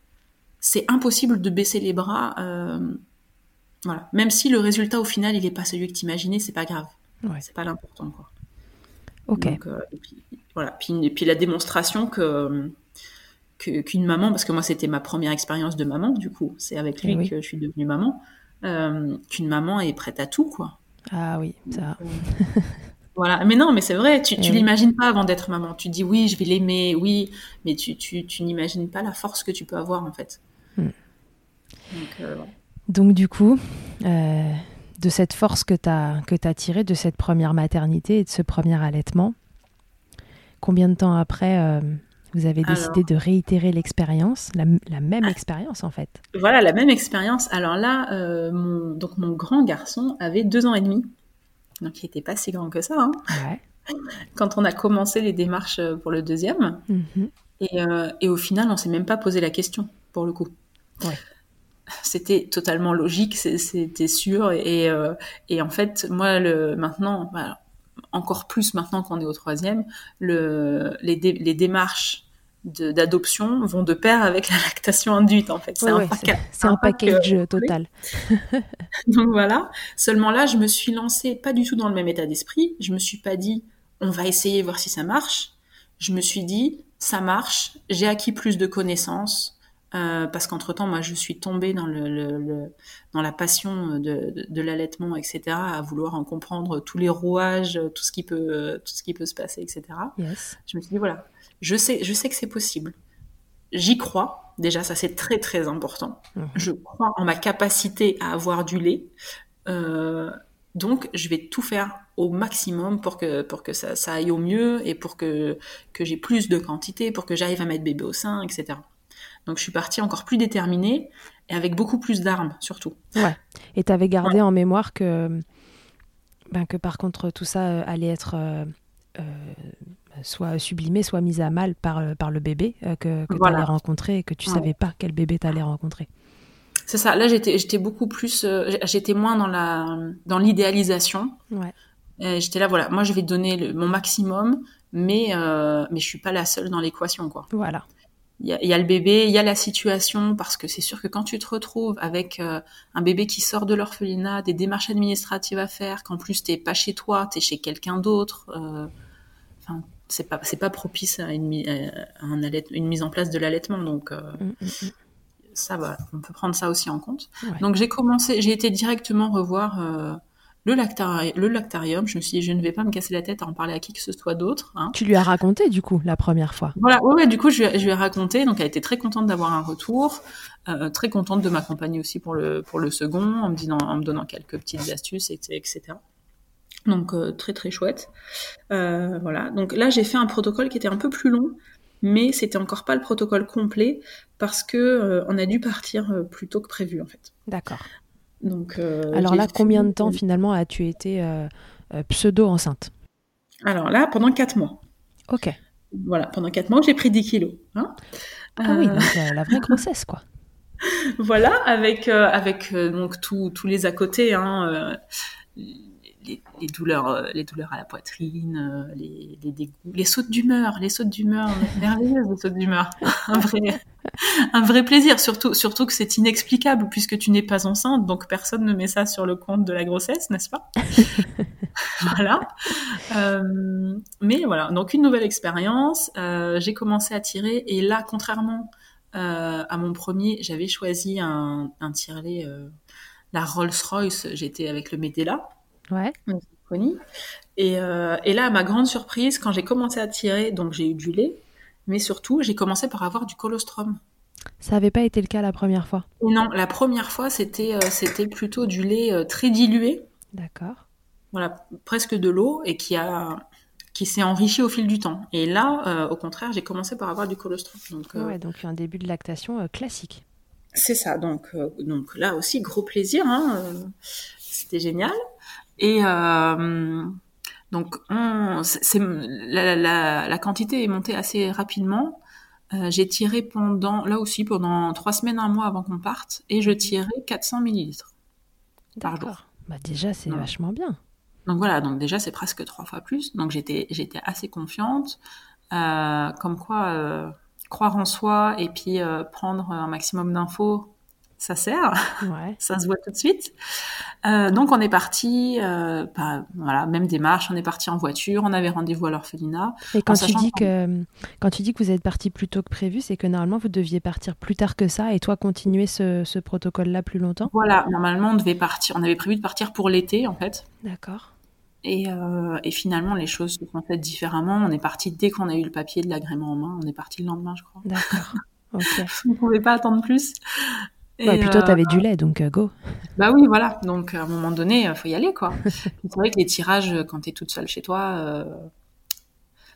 c'est impossible de baisser les bras. euh, voilà. Même si le résultat au final, il n'est pas celui que tu imaginais, c'est pas grave. Ouais. C'est pas l'important, quoi. Ok. Donc, euh, et puis, voilà. Puis, et puis la démonstration que que- qu'une maman, parce que moi c'était ma première expérience de maman, du coup, c'est avec lui Eh oui. que je suis devenue maman, euh, qu'une maman est prête à tout, quoi. Ah oui, ça. Voilà. Mais non, mais c'est vrai, tu, Eh tu oui. l'imagines pas avant d'être maman. Tu dis oui, je vais l'aimer, oui, mais tu, tu, tu n'imagines pas la force que tu peux avoir en fait. Hmm. Donc, euh. Donc du coup, euh, de cette force que tu as, que as tirée de cette première maternité et de ce premier allaitement, combien de temps après euh, vous avez décidé de réitérer l'expérience, la, la même Ah. expérience en fait Voilà, la même expérience. Alors là, euh, mon, donc mon grand garçon avait deux ans et demi. Donc il n'était pas si grand que ça. hein. Ouais. Quand on a commencé les démarches euh, pour le deuxième, Mhm. et, euh, et au final, on s'est même pas posé la question pour le coup. Ouais. C'était totalement logique, c'était sûr. Et, euh, et en fait, moi, le, maintenant, bah, encore plus maintenant qu'on est au troisième, le, les, dé- les démarches d'adoption vont de pair avec la lactation induite, en fait. C'est Ouais, un un pack, euh, package euh, total. donc voilà. Seulement là, je me suis lancée pas du tout dans le même état d'esprit. Je me suis pas dit, on va essayer voir si ça marche. Je me suis dit, ça marche. J'ai acquis plus de connaissances. Euh, parce qu'entre-temps, moi, je suis tombée dans, le, le, dans la passion de, de, de l'allaitement, etc., à vouloir en comprendre tous les rouages, tout ce qui peut, tout ce qui peut se passer, etc. Yes. Je me suis dit, voilà, je sais, je sais que c'est possible. J'y crois. Déjà, ça, c'est très, très important. Mhm. Je crois en ma capacité à avoir du lait. Euh, donc, je vais tout faire au maximum pour que, pour que ça, ça aille au mieux et pour que, que j'ai plus de quantité, pour que j'arrive à mettre bébé au sein, etc. Donc, je suis partie encore plus déterminée et avec beaucoup plus d'armes, surtout. Ouais. Et tu avais gardé en mémoire que, ben, que par contre, tout ça euh, allait être euh, euh, soit sublimé, soit mis à mal par, euh, par le bébé euh, que, que Voilà. tu allais rencontrer et que tu Ouais. savais pas quel bébé tu allais rencontrer. C'est ça. Là, j'étais, j'étais beaucoup plus, euh, j'étais moins dans la, dans l'idéalisation. Ouais. J'étais là, voilà, moi, je vais donner le- mon maximum, mais, euh, mais je suis pas la seule dans l'équation, quoi. Voilà. Il y, a, il y a le bébé, il y a la situation, parce que c'est sûr que quand tu te retrouves avec euh, un bébé qui sort de l'orphelinat, des démarches administratives à faire, qu'en plus t'es pas chez toi, t'es chez quelqu'un d'autre, euh, c'est pas, c'est pas propice à une, à un une mise en place de l'allaitement, donc euh, Mm, mm, mm. ça va, on peut prendre ça aussi en compte. Ouais. Donc j'ai commencé, j'ai été directement revoir euh, le, lactari- le lactarium. Je me suis dit, je ne vais pas me casser la tête à en parler à qui que ce soit d'autre. Hein. Tu lui as raconté du coup la première fois. Voilà, ouais, ouais, du coup, je lui, ai- je lui ai raconté. Donc, elle était très contente d'avoir un retour, euh, très contente de m'accompagner aussi pour le, pour le second, en me, disant, en me donnant quelques petites astuces, et- etc. Donc, euh, très, très chouette. Euh, voilà. Donc, là, j'ai fait un protocole qui était un peu plus long, mais c'était encore pas le protocole complet parce que euh, on a dû partir plus tôt que prévu, en fait. D'accord. Donc, Alors là, combien de temps finalement as-tu été euh, pseudo-enceinte Alors là, pendant quatre mois. Ok. Voilà, pendant quatre mois, j'ai pris 10 kilos. Hein Ah oui, donc la vraie grossesse quoi. Voilà, avec euh, avec euh, donc tous tous les à côté, hein, euh, les, les douleurs, euh, les douleurs à la poitrine, euh, les, les dégoûts, les sautes d'humeur, les sautes d'humeur, merveilleuses les sautes d'humeur, un vrai un vrai plaisir, surtout surtout que c'est inexplicable puisque tu n'es pas enceinte, donc personne ne met ça sur le compte de la grossesse, n'est-ce pas? Voilà. Euh, mais voilà, donc une nouvelle expérience. euh, j'ai commencé à tirer et là, contrairement euh, à mon premier, j'avais choisi un, un tirelet, euh, la Rolls-Royce. J'étais avec le Medela, Ouais. Et, euh, et là, à ma grande surprise, quand j'ai commencé à tirer, donc j'ai eu du lait, mais surtout, j'ai commencé par avoir du colostrum. Ça n'avait pas été le cas la première fois. Non, la première fois, c'était euh, c'était plutôt du lait euh, très dilué, D'accord. voilà, presque de l'eau, et qui a qui s'est enrichi au fil du temps. Et là, au contraire, j'ai commencé par avoir du colostrum. Donc, Ouais, donc un début de lactation classique. C'est ça, donc, donc là aussi, gros plaisir, hein, c'était génial. Et euh, donc, on, c'est, c'est- la, la, la quantité est montée assez rapidement. Euh, j'ai tiré pendant, là aussi, pendant trois semaines, un mois avant qu'on parte, et je tirais 400 millilitres par jour. Bah déjà, c'est vachement bien. Donc voilà, donc déjà c'est presque trois fois plus. Donc j'étais j'étais assez confiante, Euh, comme quoi euh, croire en soi et puis prendre un maximum d'infos, ça sert, Ouais. ça se voit tout de suite. Euh, donc on est parti, euh, bah, voilà, même démarche, on est parti en voiture, on avait rendez-vous à l'orphelinat. Et quand tu dis que quand tu dis que vous êtes parti plus tôt que prévu, c'est que normalement vous deviez partir plus tard que ça et toi continuer ce, ce protocole-là plus longtemps? Voilà, normalement on devait partir, on avait prévu de partir pour l'été en fait. D'accord. Et, euh, et finalement les choses se sont faites différemment. On est parti dès qu'on a eu le papier de l'agrément en main. On est parti le lendemain, je crois. D'accord. Ok. On ne pouvait pas attendre plus. Et, plutôt, euh, t'avais du lait, donc euh, go. Bah oui, voilà. Donc à un moment donné, il faut y aller, quoi. c'est vrai que les tirages, quand tu es toute seule chez toi, euh,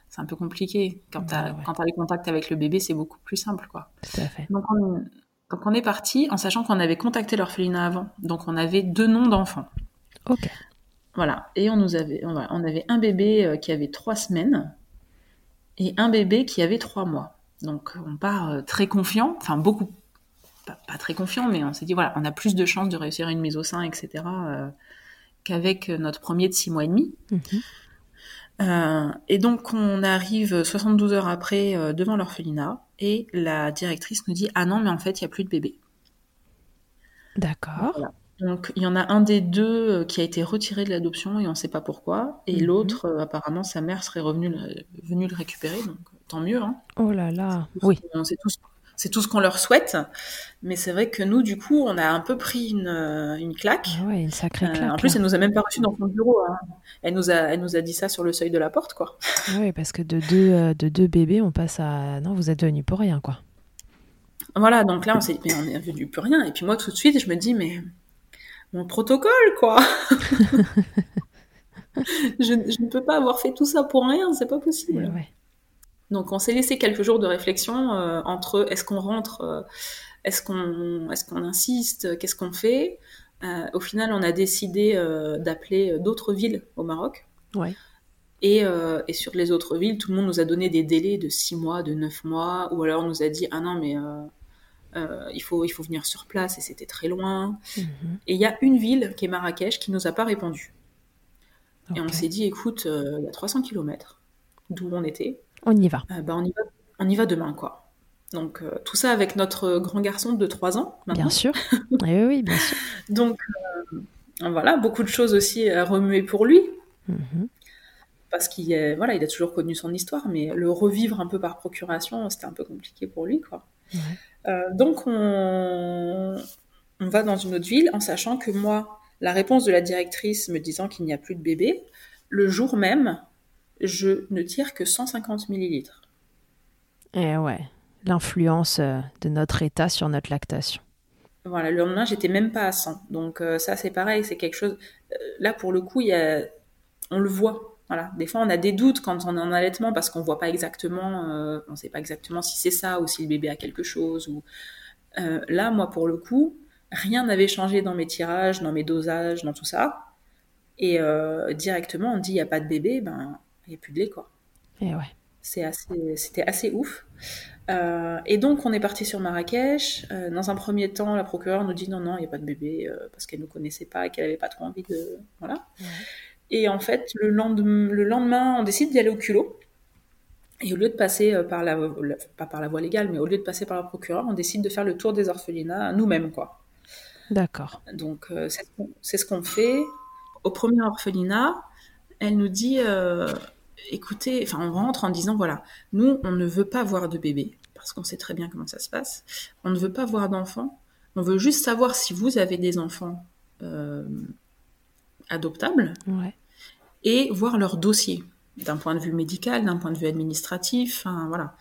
c'est un peu compliqué. Quand tu as, Ouais, ouais. les contacts avec le bébé, c'est beaucoup plus simple, quoi. Tout à fait. Donc on, donc on est parti en sachant qu'on avait contacté l'orphelinat avant. Donc on avait deux noms d'enfants. Ok. Voilà. Et on nous avait, on, avait un bébé euh, qui avait trois semaines et un bébé qui avait trois mois. Donc on part euh, très confiant, enfin beaucoup, pas, pas très confiant, mais on s'est dit voilà, on a plus de chances de réussir une mise au sein, etc. euh, qu'avec notre premier de six mois et demi. Mhm. Euh, et donc on arrive 72 heures après euh, devant l'orphelinat et la directrice nous dit ah non mais en fait il y a plus de bébé. D'accord. Voilà. Donc il y en a un des deux qui a été retiré de l'adoption et on ne sait pas pourquoi. Et Mhm. l'autre euh, apparemment sa mère serait revenue le, venue le récupérer donc tant mieux. Hein. Oh là là. Oui. On sait tous, c'est tout ce qu'on leur souhaite. Mais c'est vrai que nous, du coup, on a un peu pris une, une claque. Ah ouais, une sacrée claque. en plus, elle nous a même pas reçu dans son bureau. Hein. Elle nous a, elle nous a dit ça sur le seuil de la porte, quoi. Oui, parce que de deux, de deux bébés, on passe à non, vous êtes devenus pour rien, quoi. Voilà, donc là, on s'est dit, mais on est devenu plus rien. Et puis moi, tout de suite, je me dis, mais mon protocole, quoi. je, ne peux pas avoir fait tout ça pour rien, c'est pas possible. Donc on s'est laissé quelques jours de réflexion euh, entre est-ce qu'on rentre, euh, est-ce qu'on est qu'on insiste, qu'est-ce qu'on fait. Euh, au final, on a décidé d'appeler d'autres villes au Maroc. Ouais. Et, et, sur les autres villes, tout le monde nous a donné des délais de 6 mois, de 9 mois, ou alors on nous a dit ah non mais il faut il faut venir sur place et c'était très loin. Mhm. Et il y a une ville qui est Marrakech qui nous a pas répondu. Et on s'est dit, écoute, il y a 300 km d'où on était. On y va. Euh, bah, on, y va on y va demain, quoi. Donc, euh, tout ça avec notre grand garçon de 3 ans. Bien sûr. oui, oui, bien sûr. Donc, voilà, beaucoup de choses aussi à remuer pour lui. Mhm. Parce qu'il voilà, il a toujours connu son histoire, mais le revivre un peu par procuration, c'était un peu compliqué pour lui, quoi. donc, on, on va dans une autre ville en sachant que moi, la réponse de la directrice me disant qu'il n'y a plus de bébé, le jour même, je ne tire que 150 millilitres. Et eh ouais, l'influence euh, de notre état sur notre lactation. Voilà, le lendemain, j'étais même pas à 100. Donc euh, ça, c'est pareil, c'est quelque chose... Euh, là, pour le coup, il y a... on le voit. Voilà. Des fois, on a des doutes quand on est en allaitement parce qu'on voit pas exactement, on ne sait pas exactement si c'est ça ou si le bébé a quelque chose. Ou... là, moi, pour le coup, rien n'avait changé dans mes tirages, dans mes dosages, dans tout ça. Et euh, directement, on dit il n'y a pas de bébé, ben il n'y a plus de lait quoi. Et ouais. C'est assez, c'était assez ouf. Euh, et donc on est parti sur Marrakech. Euh, dans un premier temps, la procureure nous dit non non, il n'y a pas de bébé parce qu'elle ne connaissait pas et qu'elle n'avait pas trop envie de voilà. Et en fait, le lendemain, le lendemain on décide d'y aller au culot. Et au lieu de passer par la, pas par la voie légale, mais au lieu de passer par la procureure, on décide de faire le tour des orphelinats nous-mêmes, quoi. D'accord. Donc, euh, c'est ce qu'on fait. Au premier orphelinat, elle nous dit euh, écoutez, enfin, on rentre en disant voilà, nous, on ne veut pas voir de bébé, parce qu'on sait très bien comment ça se passe. On ne veut pas voir d'enfants. On veut juste savoir si vous avez des enfants euh, adoptables et voir leur dossier d'un point de vue médical, d'un point de vue administratif, enfin, voilà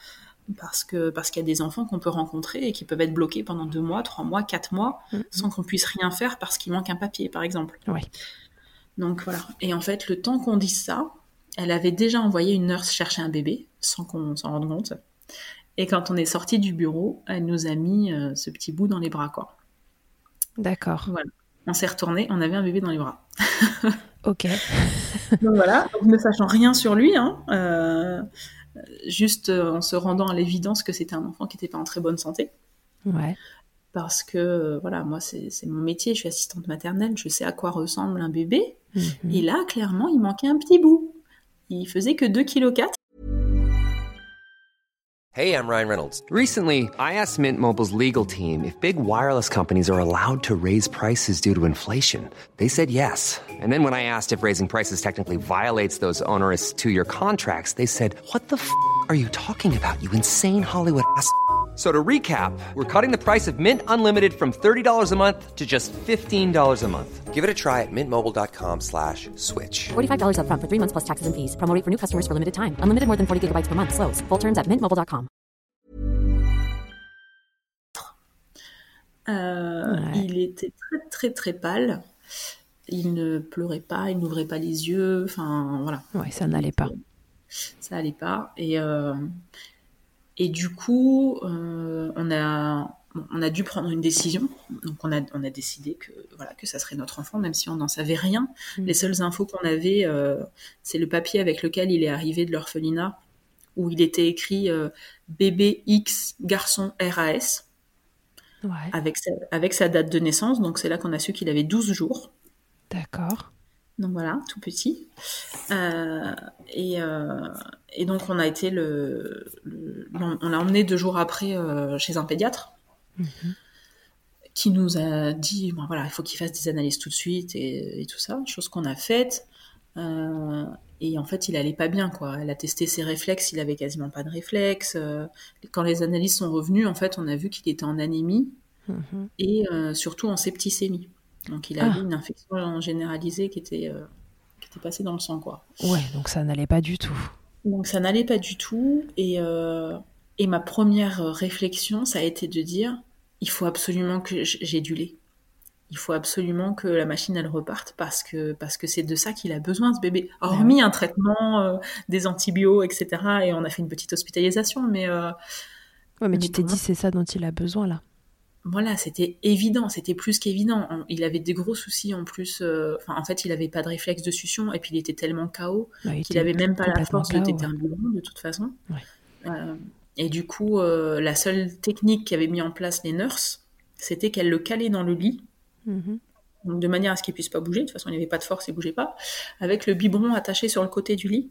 parce que parce qu'il y a des enfants qu'on peut rencontrer et qui peuvent être bloqués pendant deux mois, trois mois, quatre mois, mm-hmm. sans qu'on puisse rien faire parce qu'il manque un papier, par exemple. Oui. Donc voilà. Et en fait, le temps qu'on dise ça, elle avait déjà envoyé une nurse chercher un bébé, sans qu'on s'en rende compte. Et quand on est sorti du bureau, elle nous a mis euh, ce petit bout dans les bras, quoi. D'accord. Voilà. On s'est retourné, on avait un bébé dans les bras. ok. Donc voilà, ne sachant rien sur lui, hein, euh, juste euh, en se rendant à l'évidence que c'était un enfant qui n'était pas en très bonne santé. Ouais. Parce que, euh, voilà, moi, c'est mon métier, je suis assistante maternelle, je sais à quoi ressemble un bébé. Mhm. Et là, clairement, il manquait un petit bout. Il faisait que 2,4 kg. Hey, I'm Ryan Reynolds. Recently, I asked Mint Mobile's legal team if big wireless companies are allowed to raise prices due to inflation. They said yes. And then when I asked if raising prices technically violates those onerous two-year contracts, they said, what the f*** are you talking about, you insane Hollywood ass?" So to recap, we're cutting the price of Mint Unlimited from $30 a month to just $15 a month. Give it a try at mintmobile.com slash switch. $45 up front for three months plus taxes and fees. Promo for new customers for limited time. Unlimited more than 40 gigabytes per month. Slows. Full terms at mintmobile.com. Euh, ouais. Il était très très très pâle. Il ne pleurait pas, il n'ouvrait pas les yeux. Enfin, voilà. Ouais, ça n'allait pas. Ça allait pas. Et... Euh, Et du coup, euh, on, a, on a dû prendre une décision. Donc on a, on a décidé que, voilà, que ça serait notre enfant, même si on n'en savait rien. Mm. Les seules infos qu'on avait, euh, c'est le papier avec lequel il est arrivé de l'orphelinat, où il était écrit euh, bébé X garçon RAS. Ouais. Avec, sa, avec sa date de naissance. Donc c'est là qu'on a su qu'il avait 12 jours. D'accord. Donc voilà, tout petit. Euh, et, euh, et, donc on a été le, le on l'a emmené deux jours après euh, chez un pédiatre mm -hmm. qui nous a dit bon voilà il faut qu'il fasse des analyses tout de suite et, et tout ça, chose qu'on a faite. Et en fait, il allait pas bien, quoi. Elle a testé ses réflexes, il avait quasiment pas de réflexes. Quand les analyses sont revenues, en fait, on a vu qu'il était en anémie Mhm. et surtout en septicémie. Donc, il Ah. avait une infection généralisée qui était, euh, qui était passée dans le sang, quoi. Ouais, donc ça n'allait pas du tout. Donc, ça n'allait pas du tout. Et, euh, et ma première réflexion, ça a été de dire, il faut absolument que j'ai du lait. Il faut absolument que la machine elle reparte parce que parce que c'est de ça qu'il a besoin ce bébé. Hormis un traitement, euh, des antibiotiques, etc. Et on a fait une petite hospitalisation, mais euh, Ouais, mais Mais tu t'es dit c'est ça dont il a besoin là. Voilà, c'était évident, c'était plus qu'évident. Il avait des gros soucis en plus. euh, Enfin, en fait, il avait pas de réflexe de succion et puis il était tellement KO il qu'il était avait même pas la force de ouais. un biberon de toute façon. Ouais. Euh, et du coup, euh, la seule technique qu'avaient mis en place les nurses, c'était qu'elles le calaient dans le lit, Mhm. donc de manière à ce qu'il puisse pas bouger. De toute façon, il n'avait pas de force, il bougeait pas, avec le biberon attaché sur le côté du lit,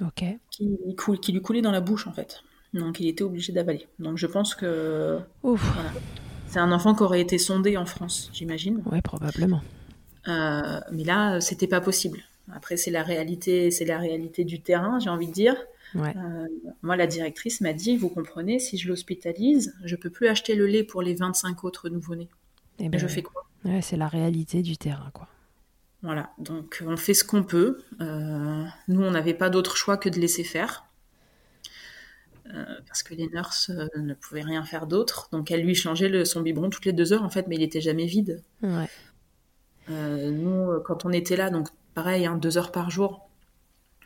Ok. qui lui coulait dans la bouche en fait. Donc, il était obligé d'avaler. Donc, je pense que voilà. c'est un enfant qui aurait été sondé en France, j'imagine. Ouais, probablement. Euh, mais là, c'était pas possible. Après, c'est la réalité, c'est la réalité du terrain, j'ai envie de dire. Ouais. Euh, moi, la directrice m'a dit, vous comprenez, si je l'hospitalise, je peux plus acheter le lait pour les 25 autres nouveau-nés. Et Et ben, je fais quoi? Ouais, c'est la réalité du terrain, quoi. Voilà, donc on fait ce qu'on peut. Euh, nous, on n'avait pas d'autre choix que de laisser faire. Euh, parce que les nurses euh, ne pouvaient rien faire d'autre. Donc elle lui changeait le, son biberon toutes les deux heures, en fait, mais il était jamais vide. Ouais. Euh, nous, quand on était là, donc pareil, hein, deux heures par jour.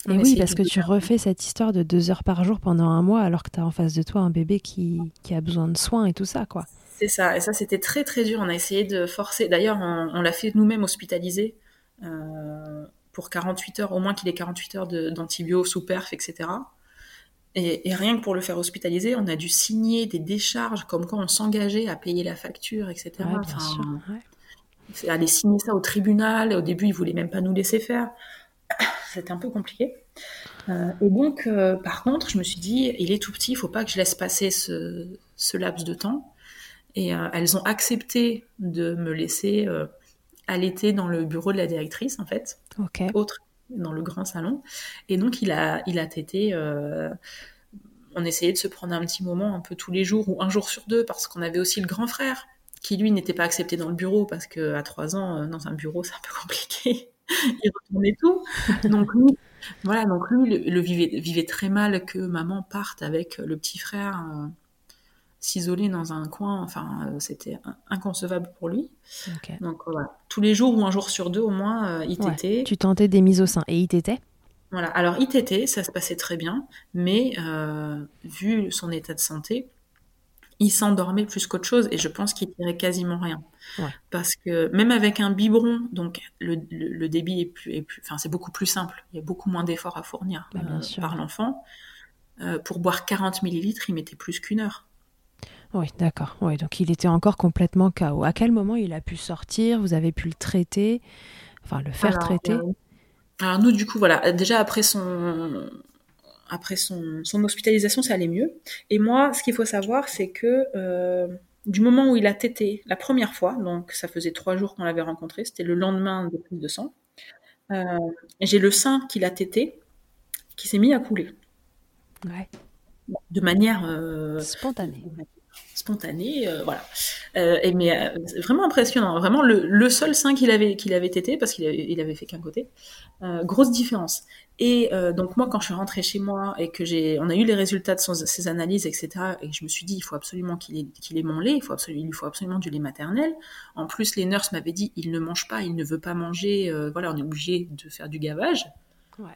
Et oui, parce que tu refais cette histoire de deux heures par jour pendant un mois alors que tu as en face de toi un bébé qui, qui a besoin de soins et tout ça, quoi. C'est ça, et ça c'était très très dur. On a essayé de forcer. D'ailleurs, on, on l'a fait nous-mêmes hospitaliser euh, pour 48 heures, au moins qu'il ait 48 heures d'antibio sous perf, etc. Et, et rien que pour le faire hospitaliser, on a dû signer des décharges comme quoi on s'engageait à payer la facture, etc. Ouais, bien Enfin, sûr. ouais. c'est aller signer ça au tribunal. Au début, ils voulaient même pas nous laisser faire. C'était un peu compliqué. Euh, et donc, euh, par contre, je me suis dit, il est tout petit, il faut pas que je laisse passer ce, ce laps de temps. Et euh, elles ont accepté de me laisser allaiter dans le bureau de la directrice, en fait, Ok. autre, dans le grand salon. Et donc, il a, il a tété. euh, on essayait de se prendre un petit moment un peu tous les jours ou un jour sur deux parce qu'on avait aussi le grand frère qui lui n'était pas accepté dans le bureau parce que à trois ans euh, dans un bureau c'est un peu compliqué il retournait tout donc lui voilà donc lui le, vivait, vivait très mal que maman parte avec le petit frère euh, s'isoler dans un coin enfin euh, c'était in- inconcevable pour lui donc voilà tous les jours ou un jour sur deux au moins euh, il Ouais. tétait Tu tentais des mises au sein et il t'était? Voilà. Alors, ITT, ça se passait très bien, mais euh, vu son état de santé, il s'endormait plus qu'autre chose et je pense qu'il tirait quasiment rien. Ouais. Parce que même avec un biberon, donc le, le- le débit est plus, est plus, enfin c'est beaucoup plus simple. Il y a beaucoup moins d'efforts à fournir Bah, par l'enfant. Pour boire 40 millilitres, il mettait plus qu'une heure. Oui, d'accord. Oui, donc il était encore complètement KO. À quel moment il a pu sortir? Vous avez pu le traiter? Enfin, le faire Alors, traiter? euh, alors nous, du coup, voilà, déjà après son, après son, son hospitalisation, ça allait mieux. Et moi, ce qu'il faut savoir, c'est que euh, du moment où il a tété la première fois, donc ça faisait trois jours qu'on l'avait rencontré, c'était le lendemain de prise de sang, euh, j'ai le sein qu'il a tété qui s'est mis à couler Ouais. de manière euh, Spontané. euh, voilà. Euh, et mais euh, vraiment impressionnant, vraiment le, le seul sein qu'il avait qu'il avait tété parce qu'il avait, il avait fait qu'un côté, grosse différence. Et donc moi quand je suis rentrée chez moi et que j'ai, on a eu les résultats de son- ses analyses etc. Et je me suis dit il faut absolument qu'il ait, qu'il ait mon lait, il faut absolument, il lui faut absolument du lait maternel. En plus les nurses m'avaient dit il ne mange pas, il ne veut pas manger, voilà on est obligé de faire du gavage. Ouais.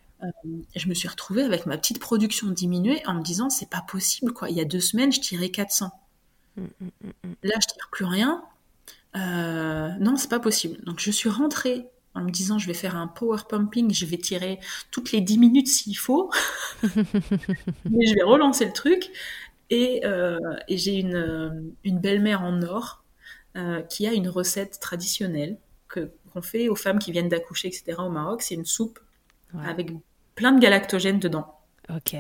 Je me suis retrouvée avec ma petite production diminuée en me disant c'est pas possible quoi. Il y a deux semaines je tirais 400. Là, je tire plus rien. Euh, non, c'est pas possible. Donc, je suis rentrée en me disant, je vais faire un power pumping, je vais tirer toutes les 10 minutes s'il faut. Mais je vais relancer le truc. Et, euh, et j'ai une, euh, une belle-mère en or euh, qui a une recette traditionnelle que, qu'on fait aux femmes qui viennent d'accoucher, etc. au Maroc. C'est une soupe Ouais. avec plein de galactogènes dedans Ok.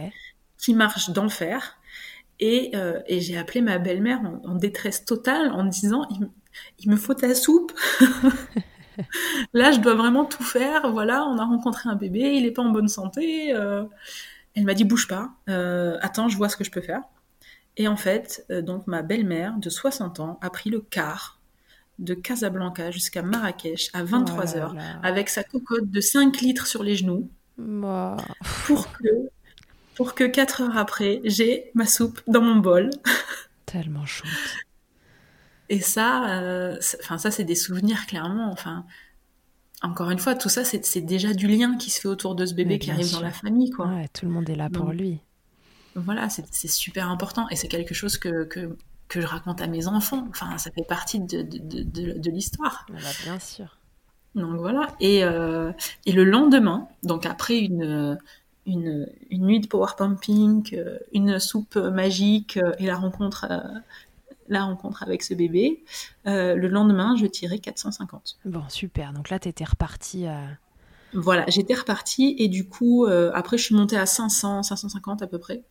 qui marche d'enfer. Et, euh, et j'ai appelé ma belle-mère en, en détresse totale en disant il, me- il me faut ta soupe. Là, je dois vraiment tout faire. Voilà, on a rencontré un bébé, il est pas en bonne santé. euh. Elle m'a dit bouge pas. Euh, attends, je vois ce que je peux faire. Et en fait, donc ma belle-mère de 60 ans a pris le car de Casablanca jusqu'à Marrakech à 23 Oh là heures avec sa cocotte de 5 litres sur les genoux pour que pour que 4 heures après, j'ai ma soupe dans mon bol. Tellement chouette. Et ça, euh, enfin ça, c'est des souvenirs clairement. Enfin, encore une fois, tout ça, c'est déjà du lien qui se fait autour de ce bébé qui arrive sûr. dans la famille, quoi. Ouais, tout le monde est là pour lui. Voilà, c'est super important et c'est quelque chose que, que que je raconte à mes enfants. Enfin, ça fait partie de de, de, de- de l'histoire. Ah bah, bien sûr. Donc voilà. Et euh, et le lendemain, donc après une une, une nuit de power pumping, euh, une soupe magique euh, et la rencontre euh, la rencontre avec ce bébé, le lendemain, je tirais 450. Bon, super. Donc là, t'étais reparti. euh, Voilà, j'étais repartie et du coup, euh, après, je suis montée à 500, 550 à peu près.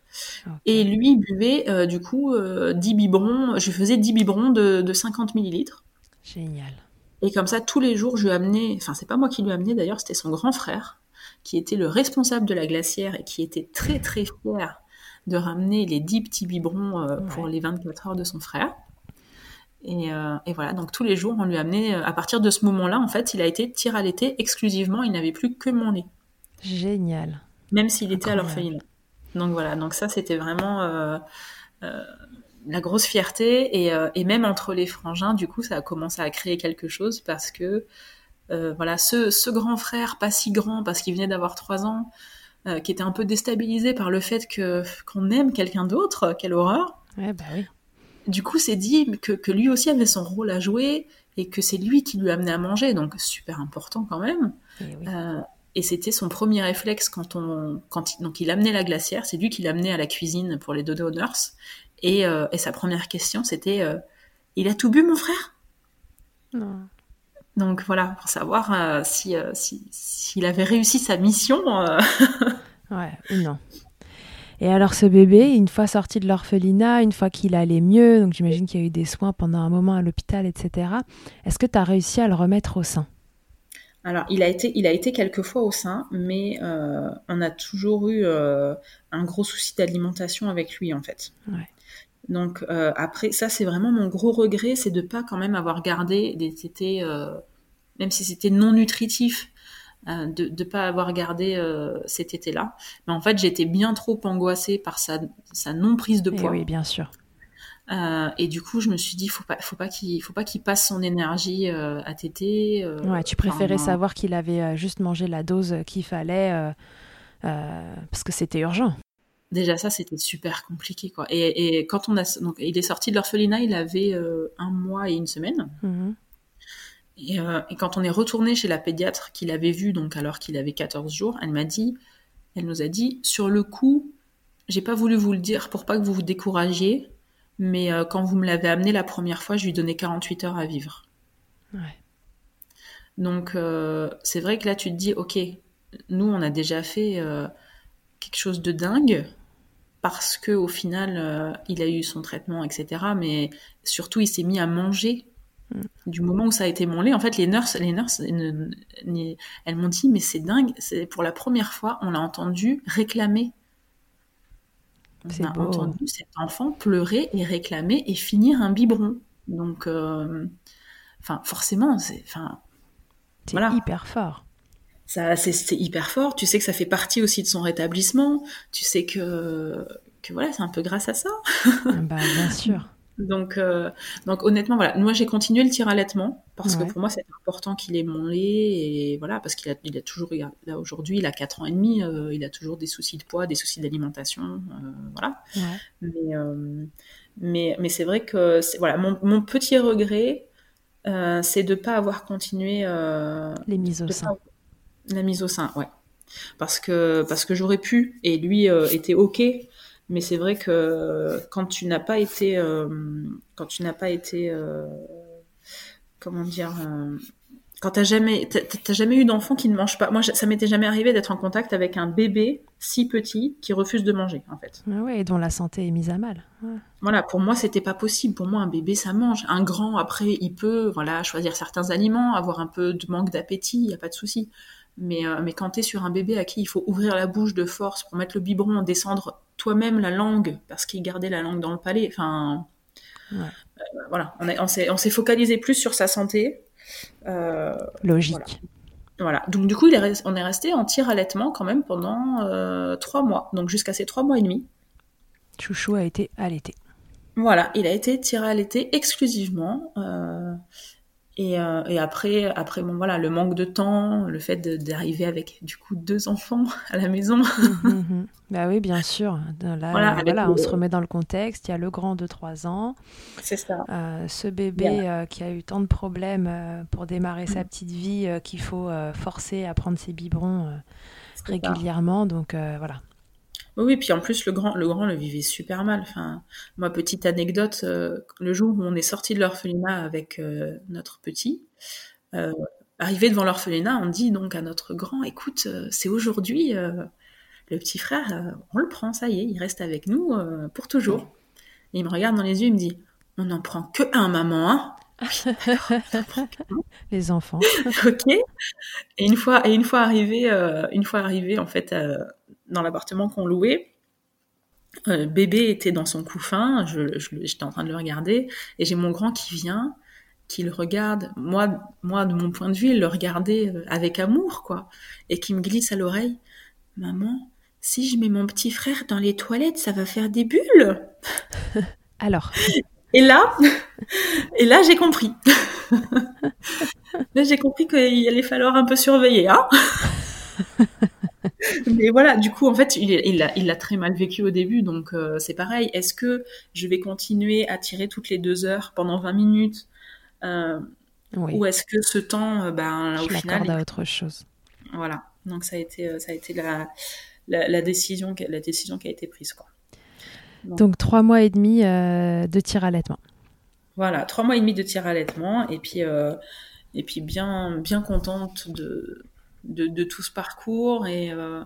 Et lui buvait, euh, du coup, euh, 10 biberons, je faisais 10 biberons de, de 50 millilitres. Génial. Et comme ça, tous les jours, je lui amenais, enfin, c'est pas moi qui lui amenais d'ailleurs, c'était son grand frère, qui était le responsable de la glacière et qui était très très fier de ramener les 10 petits biberons euh, pour les 24 heures de son frère. Et, euh, et voilà, donc tous les jours, on lui amenait, euh, à partir de ce moment-là, en fait, il a été tir à l'été exclusivement, il n'avait plus que mon lait, Génial. même s'il était à l'orphelinat. Donc voilà, donc ça, c'était vraiment euh, la grosse fierté. Et, et même entre les frangins, du coup, ça a commencé à créer quelque chose parce que euh, voilà, ce, ce grand frère, pas si grand parce qu'il venait d'avoir trois ans, euh, qui était un peu déstabilisé par le fait que qu'on aime quelqu'un d'autre, quelle horreur. Ouais, bah oui. Du coup, s'est dit que, que lui aussi avait son rôle à jouer et que c'est lui qui lui amenait à manger, donc super important quand même. Et oui. Euh, et c'était son premier réflexe quand on, quand il, donc il amenait la glacière, c'est lui qui l'amenait à la cuisine pour les dodo nurses. Et, et sa première question, c'était, il a tout bu mon frère? Non. Donc voilà, pour savoir euh, si, euh, si, s'il avait réussi sa mission. euh, Ouais, ou non. Et alors ce bébé, une fois sorti de l'orphelinat, une fois qu'il allait mieux, donc j'imagine qu'il y a eu des soins pendant un moment à l'hôpital, etc. Est-ce que tu as réussi à le remettre au sein? Alors, il a été, il a été quelques fois au sein, mais euh, on a toujours eu euh, un gros souci d'alimentation avec lui, en fait. Ouais. Donc euh, après, ça c'est vraiment mon gros regret, c'est de pas quand même avoir gardé des euh, même si c'était non nutritif, euh, de ne pas avoir gardé ces tétés-là. Mais en fait, j'étais bien trop angoissée par sa, sa non prise de Eh poids. oui, bien sûr. Et du coup, je me suis dit, faut pas, faut pas qu'il, faut pas qu'il passe son énergie à téter. Ouais, tu préférais enfin, savoir qu'il avait juste mangé la dose qu'il fallait parce que c'était urgent. Déjà ça, c'était super compliqué quoi. Et, et quand on a, donc il est sorti de l'orphelinat, il avait euh, un mois et une semaine. Mhm. Et, euh, et quand on est retourné chez la pédiatre qu'il avait vu, donc alors qu'il avait 14 jours, elle m'a dit, elle nous a dit, sur le coup, j'ai pas voulu vous le dire pour pas que vous vous découragiez, mais euh, quand vous me l'avez amené la première fois, je lui donnais 48 heures à vivre. Ouais. Donc c'est vrai que là tu te dis, ok, nous on a déjà fait quelque chose de dingue parce que au final euh, il a eu son traitement, etc. Mais surtout il s'est mis à manger. Du moment où ça a été mon lait, en fait, les nurses, les nurses, elles m'ont dit, mais c'est dingue, c'est pour la première fois, on l'a entendu réclamer. On a beau. entendu cet enfant pleurer et réclamer et finir un biberon. Donc, euh, enfin, forcément, c'est, enfin, C'est Voilà. hyper fort. Ça, c'est, c'est hyper fort. Tu sais que ça fait partie aussi de son rétablissement. Tu sais que, que voilà, c'est un peu grâce à ça. bah, bien sûr. Donc, euh, donc honnêtement, voilà. Moi, j'ai continué le tir allaitement parce Ouais. que pour moi, c'est important qu'il ait mon lait et voilà, parce qu'il a, il a toujours, là aujourd'hui, il a 4 ans et demi, euh, il a toujours des soucis de poids, des soucis d'alimentation, euh, voilà. Ouais. Mais, euh, mais, mais c'est vrai que voilà, mon, mon petit regret, euh, c'est de pas avoir continué euh, Les mises au sein. pas- la mise au sein, ouais. Parce que, parce que j'aurais pu, et lui euh, était OK, mais c'est vrai que quand tu n'as pas été, euh, quand tu n'as pas été, euh, comment dire, quand t'as jamais, t'as jamais eu d'enfant qui ne mange pas. Moi, ça m'était jamais arrivé d'être en contact avec un bébé si petit qui refuse de manger, en fait. Ah ouais, et dont la santé est mise à mal. Voilà, pour moi, c'était pas possible. Pour moi, un bébé, ça mange. Un grand, après, il peut, voilà, choisir certains aliments, avoir un peu de manque d'appétit, il y a pas de souci. Mais, euh, mais quand t'es sur un bébé à qui il faut ouvrir la bouche de force pour mettre le biberon, descendre toi-même la langue parce qu'il gardait la langue dans le palais, enfin, euh, voilà, on, on s'est focalisé plus sur sa santé euh, Logique. Voilà. Donc du coup, il est, on est resté en tir allaitement quand même pendant trois mois, donc jusqu'à ces trois mois et demi. Chouchou a été allaité. Voilà, il a été tiré à l'été exclusivement. Euh, euh, et, après, après bon, voilà, le manque de temps, le fait d'arriver avec du coup deux enfants à la maison. Mhm, mhm. Bah oui, bien sûr. Là, voilà, on se remet dans le contexte. Il y a le grand de 3 ans. C'est ça. Euh, ce bébé euh, qui a eu tant de problèmes pour démarrer sa petite vie, qu'il faut forcer à prendre ses biberons régulièrement. Donc voilà, oui, puis en plus, le grand, le grand le vivait super mal. Enfin, moi, petite anecdote, euh, le jour où on est sorti de l'orphelinat avec euh, notre petit, euh, arrivé devant l'orphelinat, on dit donc à notre grand, écoute, c'est aujourd'hui, le petit frère, on le prend, ça y est, il reste avec nous pour toujours. Et il me regarde dans les yeux, il me dit, on n'en prend que un, maman, hein les enfants. ok. Et une fois, et une fois arrivé, une fois arrivé en fait dans l'appartement qu'on louait, euh, bébé était dans son couffin, je, j'étais en train de le regarder, et j'ai mon grand qui vient, qui le regarde, moi, moi de mon point de vue, il le regardait euh, avec amour, quoi, et qui me glisse à l'oreille, maman, si je mets mon petit frère dans les toilettes, ça va faire des bulles. Alors? Et là, et là j'ai compris. là j'ai compris qu'il allait falloir un peu surveiller, hein. Mais voilà, du coup, en fait, il, l'a il, très mal vécu au début, donc euh, c'est pareil. Est-ce que je vais continuer à tirer toutes les deux heures pendant 20 minutes euh, Ou est-ce que ce temps, euh, ben, je au final. à autre chose. Voilà, donc ça a été, ça a été la, la, décision, la décision qui a été prise. Quoi. Donc, trois mois et demi de tir à allaitement. Voilà, trois mois et demi de tir à allaitement, et puis, et puis bien, bien contente de de, tout ce parcours euh,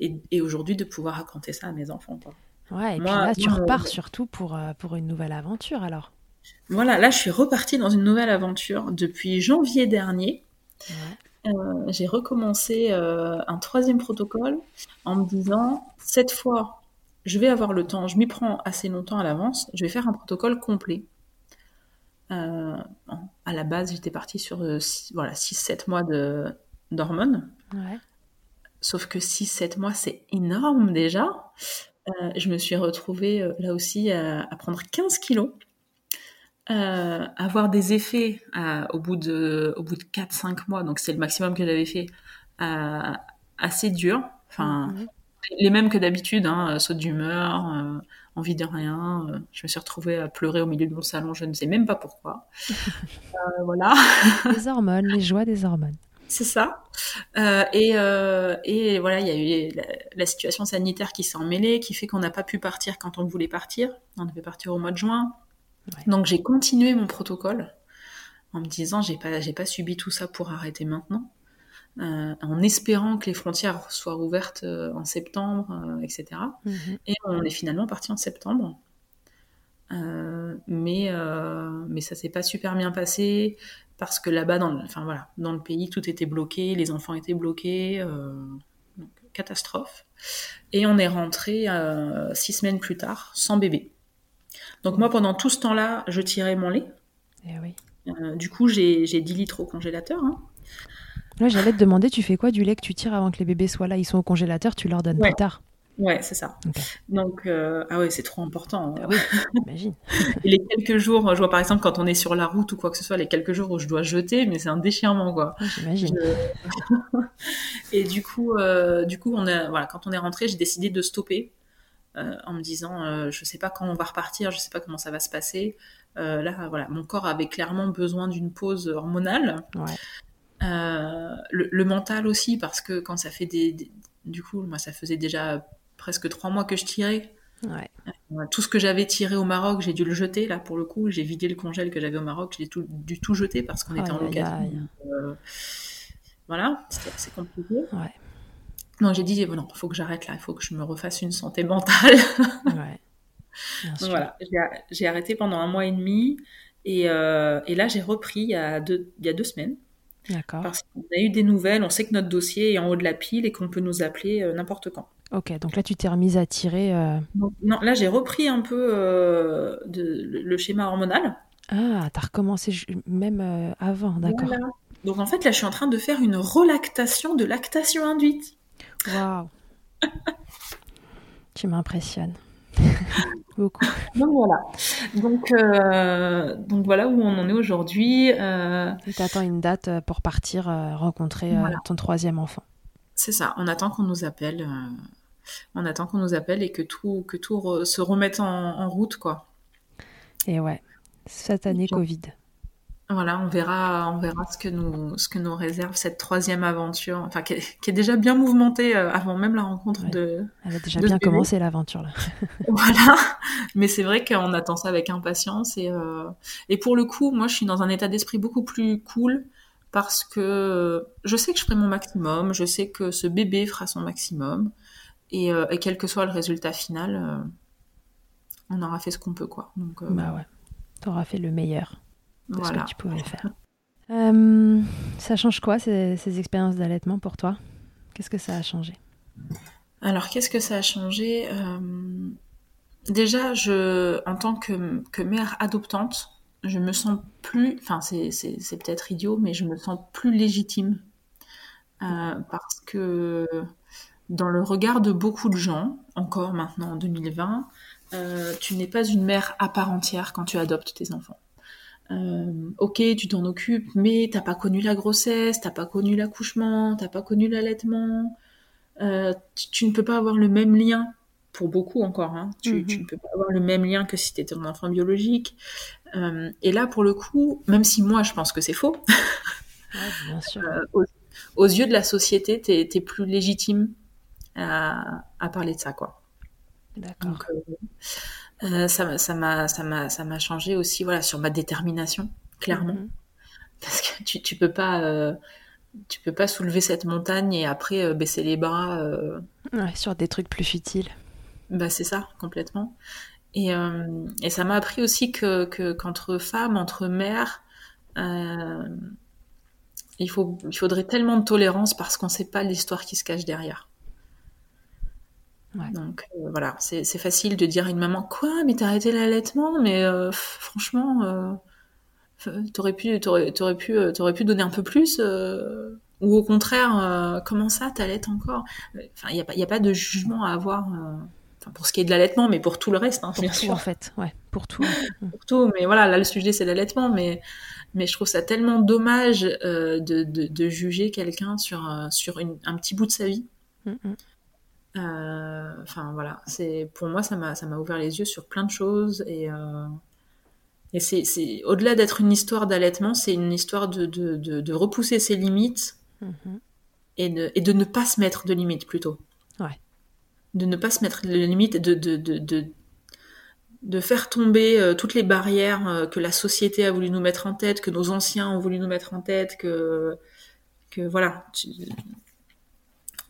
et, et, aujourd'hui de pouvoir raconter ça à mes enfants. Quoi. Ouais, et puis là, tu repars surtout pour, euh, pour une nouvelle aventure alors. Voilà, là, je suis repartie dans une nouvelle aventure depuis janvier dernier. Euh, j'ai recommencé un troisième protocole en me disant cette fois, je vais avoir le temps, je m'y prends assez longtemps à l'avance, je vais faire un protocole complet. à la base, j'étais partie sur voilà, 6-7 mois de, d'hormones. Sauf que 6-7 mois, c'est énorme déjà. Euh, je me suis retrouvée euh, là aussi à, prendre 15 kilos, euh, avoir des effets au bout de, au bout de 4-5 mois, donc c'est le maximum que j'avais fait, assez dur. Enfin, mhm. les mêmes que d'habitude, hein, saut d'humeur, envie de rien. je me suis retrouvée à pleurer au milieu de mon salon, je ne sais même pas pourquoi. voilà. les hormones, les joies des hormones. C'est ça. Euh, et, euh, et, voilà, il y a eu la, situation sanitaire qui s'est emmêlée, qui fait qu'on n'a pas pu partir quand on voulait partir. On devait partir au mois de juin. Donc j'ai continué mon protocole en me disant j'ai pas j'ai pas subi tout ça pour arrêter maintenant, euh, en espérant que les frontières soient ouvertes en septembre, etc. Mhm. Et on est finalement parti en septembre. Mais mais ça s'est pas super bien passé parce que là-bas, dans, le, enfin, voilà, dans le pays, tout était bloqué, les enfants étaient bloqués, euh, catastrophe. Et on est rentré euh, six semaines plus tard, sans bébé. Donc moi, pendant tout ce temps-là, je tirais mon lait. Eh oui. Euh, du coup, j'ai 10 litres au congélateur. Hein. j'allais te demander, tu fais quoi du lait que tu tires avant que les bébés soient là? Ils sont au congélateur, tu leur donnes plus tard Ouais, c'est ça. Donc, euh, ah ouais, c'est trop important. Ah oui, imagine. et les quelques jours, je vois par exemple quand on est sur la route ou quoi que ce soit, les quelques jours où je dois jeter, mais c'est un déchirement, quoi. J'imagine. et du coup, euh, du coup, on a, voilà, quand on est rentré, j'ai décidé de stopper euh, en me disant, je sais pas quand on va repartir, je sais pas comment ça va se passer. là, voilà, mon corps avait clairement besoin d'une pause hormonale. Ouais. Le, mental aussi, parce que quand ça fait des, du coup, moi, ça faisait déjà presque trois mois que je tirais. Ouais. Euh, Tout ce que j'avais tiré au Maroc, j'ai dû le jeter. Là, pour le coup, j'ai vidé le congèle que j'avais au Maroc. J'ai tout, dû tout jeter parce qu'on était en location. euh, voilà, assez compliqué. Ouais. Donc j'ai dit, bon, non, il faut que j'arrête là. Il faut que je me refasse une santé mentale. Ouais. Donc voilà, j'ai j'ai arrêté pendant un mois et demi. Et, euh, et là, j'ai repris il y, a deux, il y a deux semaines. D'accord. Parce qu'on a eu des nouvelles, on sait que notre dossier est en haut de la pile et qu'on peut nous appeler euh, n'importe quand. Ok, donc là tu t'es remise à tirer. euh, non, là, j'ai repris un peu euh, de, le, le schéma hormonal. Ah, t'as recommencé même euh, avant, d'accord. Voilà. Donc en fait, là, je suis en train de faire une relactation de lactation induite. Waouh. tu m'impressionnes. Beaucoup. Donc voilà. Donc, euh, donc voilà où on en est aujourd'hui. Euh, Et t'attends une date pour partir rencontrer Voilà. ton troisième enfant. c'est ça. On attend qu'on nous appelle. euh, on attend qu'on nous appelle et que tout, que tout re- se remette en, en route, quoi. Et ouais, cette année Donc, Covid. Voilà, on verra, on verra ce que nous, ce que nous réserve cette troisième aventure, enfin qui est, qui est déjà bien mouvementée euh, avant même la rencontre Ouais. de, Elle a déjà bien commencé l'aventure là. Voilà, mais c'est vrai qu'on attend ça avec impatience et euh, et pour le coup, moi, je suis dans un état d'esprit beaucoup plus cool parce que je sais que je ferai mon maximum, je sais que ce bébé fera son maximum et, euh, et quel que soit le résultat final, euh, on aura fait ce qu'on peut, quoi. Donc euh, Bah ouais, t'auras fait le meilleur de ce voilà. que tu pouvais faire. Euh, ça change quoi ces, ces expériences d'allaitement pour toi? Qu'est-ce que ça a changé? Alors, qu'est-ce que ça a changé? Euh, Déjà, je, en tant que, que mère adoptante, je me sens plus, enfin c'est, peut-être idiot, mais je me sens plus légitime. Euh, parce que dans le regard de beaucoup de gens, encore maintenant en 2020, euh, tu n'es pas une mère à part entière quand tu adoptes tes enfants. Euh, ok, tu t'en occupes, mais t'as pas connu la grossesse, t'as pas connu l'accouchement, t'as pas connu l'allaitement. Euh, tu, tu ne peux pas avoir le même lien, pour beaucoup encore, hein, tu, Mhm. tu ne peux pas avoir le même lien que si tu étais un enfant biologique. Et là, pour le coup, même si moi je pense que c'est faux, Ouais, bien sûr. aux, aux yeux de la société, t'es es plus légitime à, à parler de ça, quoi. D'accord. Donc, euh, euh, ça m'a- ça m'a ça m'a ça m'a changé aussi, voilà, sur ma détermination, clairement, Mhm. parce que tu tu peux pas euh, tu peux pas soulever cette montagne et après euh, baisser les bras. Ouais, sur des trucs plus futiles. Bah, c'est ça, complètement. Et, et ça m'a appris aussi que, que, qu'entre femmes, entre mères, il, faut, il faudrait tellement de tolérance parce qu'on ne sait pas l'histoire qui se cache derrière. Ouais. Donc euh, voilà, c'est, facile de dire à une maman Quoi, mais t'as arrêté l'allaitement? Mais euh, franchement, euh, t'aurais, pu, t'aurais, t'aurais, pu, t'aurais pu donner un peu plus Ou au contraire, comment ça, t'allaites encore Enfin, il n'y a, pas- il y a pas de jugement à avoir. pour ce qui est de l'allaitement, mais pour tout le reste, hein, Pour bien tout sûr en fait. Ouais, pour tout. Pour tout. Mais voilà, là, le sujet, c'est l'allaitement. Mais, mais je trouve ça tellement dommage de, de, de juger quelqu'un sur, sur une- un petit bout de sa vie. Mhm. Euh, Enfin, voilà. C'est, pour moi, ça m'a, ça m'a ouvert les yeux sur plein de choses. Et, euh, et c'est, c'est, au-delà d'être une histoire d'allaitement, c'est une histoire de, de, de, de repousser ses limites Mhm. et de, et de ne pas se mettre de limites, plutôt. Ouais. De ne pas se mettre de limites, de, de, de, de, de faire tomber euh, toutes les barrières euh, que la société a voulu nous mettre en tête, que nos anciens ont voulu nous mettre en tête, que, que voilà. tu-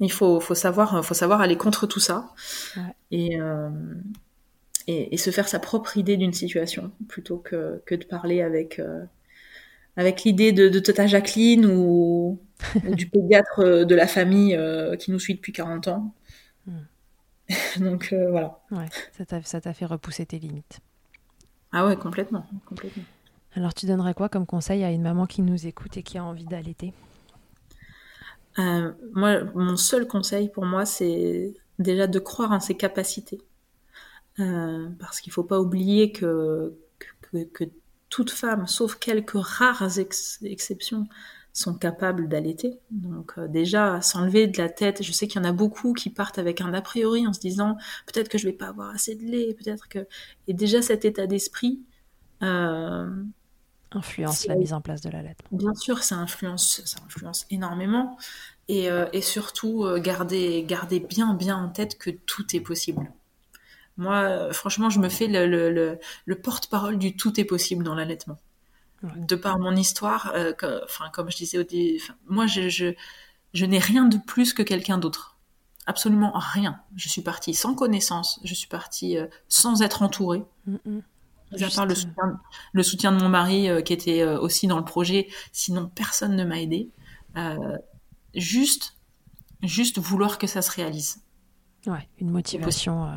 il faut, faut, savoir, faut savoir aller contre tout ça Ouais. et, euh, et, et se faire sa propre idée d'une situation plutôt que, que de parler avec, euh, avec l'idée de, de Tata Jacqueline ou, ou du pédiatre euh, de la famille euh, qui nous suit depuis 40 ans. Donc euh, voilà. Ouais, ça t'a, ça t'a fait repousser tes limites. Ah ouais, complètement. complètement. Alors tu donnerais quoi comme conseil à une maman qui nous écoute et qui a envie d'allaiter? Euh, moi, mon seul conseil pour moi, c'est déjà de croire en ses capacités. Euh, parce qu'il faut pas oublier que, que, que toute femme, sauf quelques rares ex- exceptions, sont capables d'allaiter. Donc euh, déjà, s'enlever de la tête, je sais qu'il y en a beaucoup qui partent avec un a priori en se disant peut-être que je vais pas avoir assez de lait, peut-être que... Et déjà cet état d'esprit, Influence la mise en place de l'allaitement. Bien sûr, ça influence, ça influence énormément. Et, euh, et surtout, euh, garder, garder bien, bien en tête que tout est possible. Moi, franchement, je me fais le, le, le, porte-parole du tout est possible dans l'allaitement. De par mon histoire, enfin, comme je disais au début, moi, je, je, je n'ai rien de plus que quelqu'un d'autre. Absolument rien. Je suis partie sans connaissance, je suis partie sans être entourée. Mm, mm. À part le soutien, le soutien, de mon mari qui était aussi dans le projet, sinon personne ne m'a aidé. juste, juste vouloir que ça se réalise. Ouais, une motivation. Euh.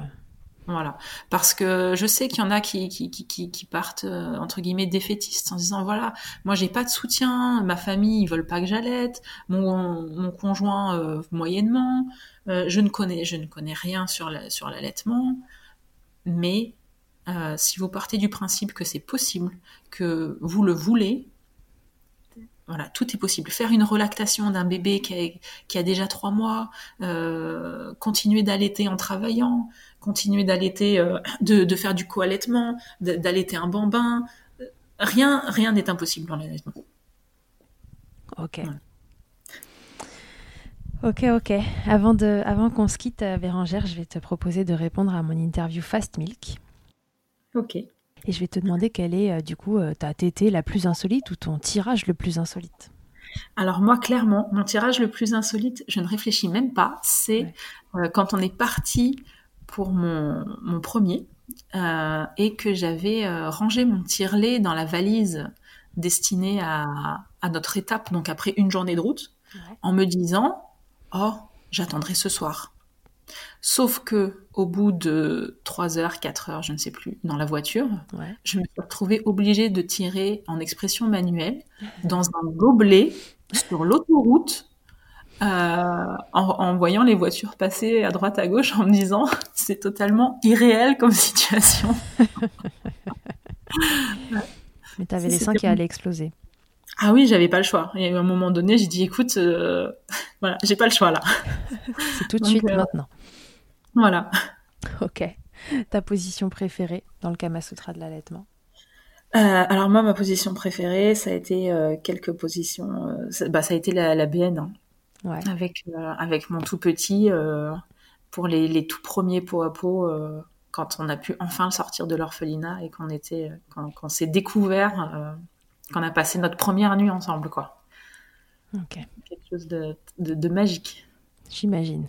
Voilà, parce que je sais qu'il y en a qui, qui, qui, qui partent euh, entre guillemets défaitistes en disant voilà, moi j'ai pas de soutien, ma famille ils veulent pas que j'allaite, mon, mon conjoint euh, moyennement, je ne connais je ne connais rien sur la, sur l'allaitement, mais si vous partez du principe que c'est possible, que vous le voulez, voilà, tout est possible. Faire une relactation d'un bébé qui a, déjà trois mois, euh, continuer d'allaiter en travaillant, continuer d'allaiter, euh, de, faire du co-allaitement, d'allaiter un bambin. Rien, rien n'est impossible dans l'allaitement. Ok. Ok, ok. Avant, de, avant qu'on se quitte, euh, Bérangère, je vais te proposer de répondre à mon interview Fast Milk. Ok. Et je vais te demander quelle est euh, du coup euh, ta tétée la plus insolite ou ton tirage le plus insolite. Alors moi, clairement, mon tirage le plus insolite, je ne réfléchis même pas, c'est euh, quand on est parti pour mon, mon premier et que j'avais rangé mon tirelet dans la valise destinée à, à, notre étape, donc après une journée de route, en me disant, oh, j'attendrai ce soir. Sauf que au bout de 3 heures, 4 heures, je ne sais plus, dans la voiture, je me suis retrouvée obligée de tirer en expression manuelle dans un gobelet sur l'autoroute euh, en, voyant les voitures passer à droite à gauche en me disant c'est totalement irréel comme situation. Mais tu avais les seins qui allaient exploser. Ah oui, j'avais pas le choix. Et à un moment donné, j'ai dit écoute, euh, voilà, j'ai pas le choix là. c'est tout de suite euh, maintenant. Voilà. Ok. Ta position préférée dans le Kama Sutra de l'allaitement euh, alors moi, ma position préférée, ça a été euh, quelques positions. Euh, ça, bah, ça a été la, la BN, hein. ouais. avec avec mon tout petit pour les, les, tout premiers pot à pot quand on a pu enfin sortir de l'orphelinat et qu'on était quand, s'est découvert, qu'on a passé notre première nuit ensemble, quoi. Ok. Quelque chose de, de, de magique. J'imagine.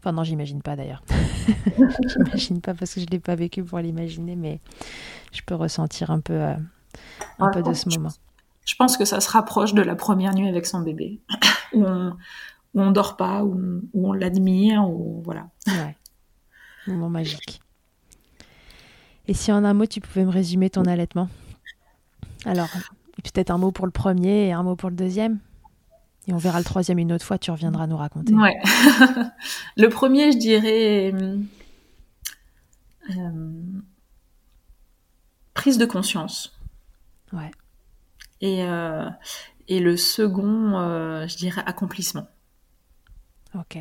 Enfin non, j'imagine pas d'ailleurs. j'imagine pas parce que je l'ai pas vécu pour l'imaginer, mais je peux ressentir un peu, euh, un peu de ce moment. Je pense que ça se rapproche de la première nuit avec son bébé, où on, où on dort pas, où on, l'admire, ou voilà. Ouais. Moment magique. Et si en un mot tu pouvais me résumer ton allaitement? Alors, peut-être un mot pour le premier et un mot pour le deuxième? Et on verra le troisième une autre fois, tu reviendras nous raconter. Ouais. le premier, je dirais euh, prise de conscience. Ouais. Et, euh, et le second, euh, je dirais accomplissement. Ok.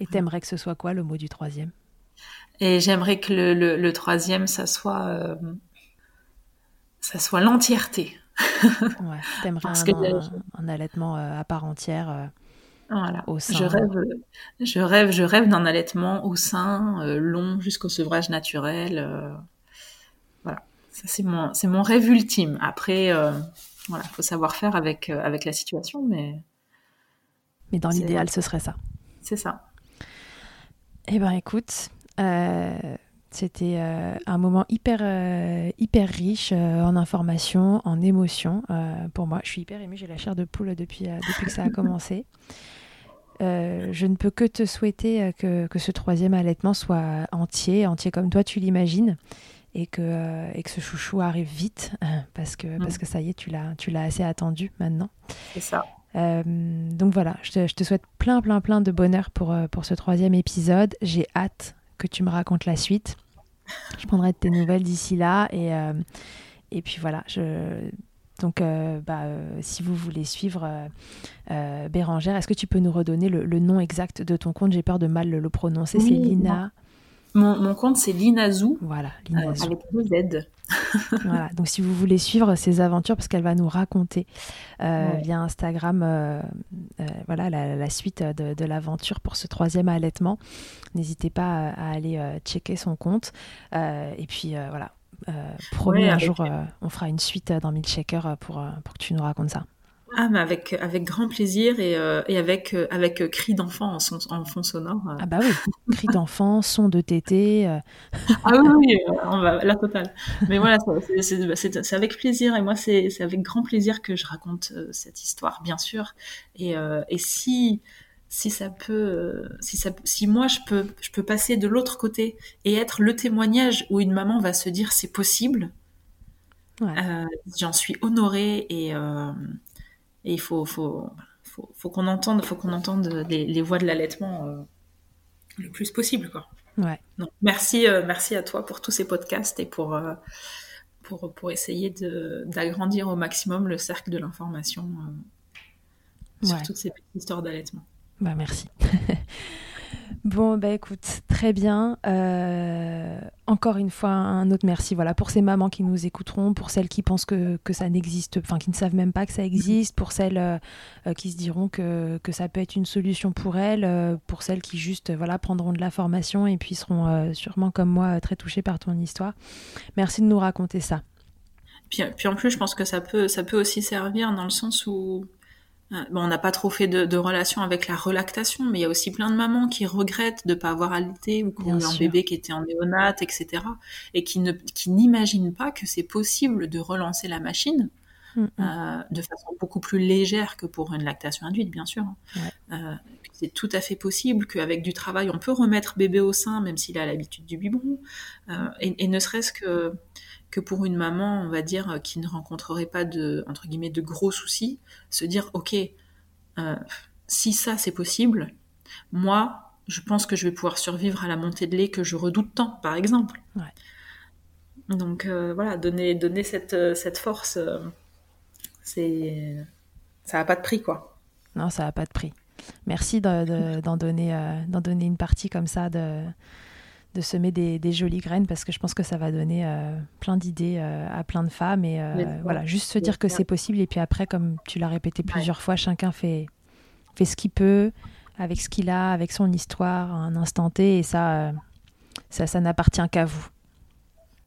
Et t'aimerais que ce soit quoi le mot du troisième? Et j'aimerais que le, le, troisième, ça soit, ça soit l'entièreté ouais, t'aimerais un, un, allaitement euh, à part entière euh, voilà. au sein. Je rêve, je rêve, je rêve d'un allaitement au sein, euh, long jusqu'au sevrage naturel. voilà, ça c'est mon, c'est mon rêve ultime. Après, voilà, faut savoir faire avec avec la situation, mais. Mais dans l'idéal, ce serait ça. C'est ça. Eh ben, écoute. C'était euh, un moment hyper, euh, hyper riche euh, en informations, en émotions. pour moi, je suis hyper émue, j'ai la chair de poule depuis, depuis que ça a commencé. je ne peux que te souhaiter que, que, ce troisième allaitement soit entier, entier comme toi tu l'imagines, et que, et que ce chouchou arrive vite, parce que, parce mm. que ça y est, tu l'as, tu l'as assez attendu maintenant. C'est ça. donc voilà, je te, je te, souhaite plein, plein, plein de bonheur pour, pour ce troisième épisode. J'ai hâte que tu me racontes la suite. Je prendrai de tes nouvelles d'ici là. Et, euh, et puis voilà, je, donc, euh, bah, euh, si vous voulez suivre Bérangère, est-ce que tu peux nous redonner le, nom exact de ton compte? J'ai peur de mal le, prononcer. C'est Lina. Mon, compte, c'est Linazou. Voilà, Linazou. avec deux Z. voilà, donc si vous voulez suivre ses aventures, parce qu'elle va nous raconter via Instagram voilà, la, suite de, l'aventure pour ce troisième allaitement, n'hésitez pas à, aller checker son compte. et puis voilà, promis, un jour, on fera une suite dans Milkshaker pour, pour que tu nous racontes ça. Ah, mais avec, avec grand plaisir et, euh, et avec, euh, avec euh, cri d'enfant en, en, fond sonore. Ah bah oui, cri d'enfant, son de tété. ah oui, oui on va, la totale. Mais voilà, c'est avec plaisir et moi, c'est avec grand plaisir que je raconte cette histoire, bien sûr. Et, et si, si ça peut, si, ça, si moi, je peux, je peux passer de l'autre côté et être le témoignage où une maman va se dire c'est possible, j'en suis honorée et et il faut, faut, faut, qu'on entende, faut qu'on entende les, voix de l'allaitement euh, le plus possible, quoi. Ouais. Donc, merci, euh, merci à toi pour tous ces podcasts et pour, euh, pour, pour essayer d'agrandir au maximum le cercle de l'information sur toutes ces petites histoires d'allaitement. Bah, merci. Bon, bah écoute, très bien. Euh, encore une fois, un autre merci voilà, pour ces mamans qui nous écouteront, pour celles qui pensent que, ça n'existe, enfin qui ne savent même pas que ça existe, pour celles euh, euh, qui se diront que, ça peut être une solution pour elles, pour celles qui juste voilà, prendront de la formation et puis seront sûrement comme moi très touchées par ton histoire. Merci de nous raconter ça. Puis, puis en plus, je pense que ça peut, ça peut aussi servir dans le sens où Bon, on n'a pas trop fait de, de, relation avec la relactation, mais il y a aussi plein de mamans qui regrettent de ne pas avoir allaité ou qui ont eu un bébé qui était en néonate, etc. Et qui ne qui n'imaginent pas que c'est possible de relancer la machine mm, mm. euh, de façon beaucoup plus légère que pour une lactation induite, bien sûr. Euh, c'est tout à fait possible qu'avec du travail, on peut remettre bébé au sein, même s'il a l'habitude du biberon. Euh, et, et, ne serait-ce que que pour une maman, on va dire, euh, qui ne rencontrerait pas de, entre guillemets, de gros soucis, se dire, ok, euh, si ça c'est possible, moi, je pense que je vais pouvoir survivre à la montée de lait que je redoute tant, par exemple. Donc euh, voilà, donner, donner cette, cette force, c'est, ça n'a pas de prix, quoi. Non, ça n'a pas de prix. Merci d'en donner, d'en donner une partie comme ça de de semer des, jolies graines parce que je pense que ça va donner euh, plein d'idées euh, à plein de femmes et euh, voilà juste se dire que c'est possible et puis après comme tu l'as répété plusieurs fois chacun fait fait ce qu'il peut avec ce qu'il a avec son histoire un instant T et ça ça, ça n'appartient qu'à vous.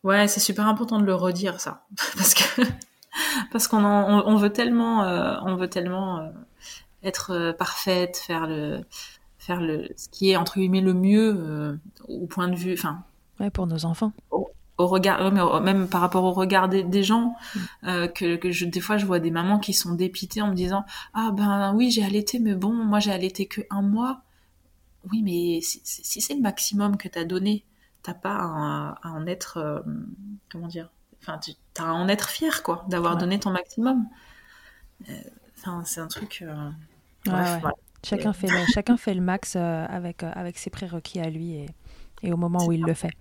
Ouais c'est super important de le redire ça. Parce que parce qu'on on, veut tellement on veut tellement être parfaite faire le faire le, ce qui est entre guillemets le mieux euh, au point de vue, enfin. Ouais, pour nos enfants. Au, regard, même par rapport au regard des, gens, mm. euh, que, que je, des fois je vois des mamans qui sont dépitées en me disant ah ben oui j'ai allaité mais bon moi j'ai allaité que un mois. Oui mais si, c'est le maximum que t'as donné, t'as pas à, en être euh, comment dire, enfin t'as à en être fier quoi d'avoir donné ton maximum. Enfin c'est un truc. Bref, Chacun fait, le, chacun fait le max euh, avec, euh, avec ses prérequis à lui et, et au moment où il le fait.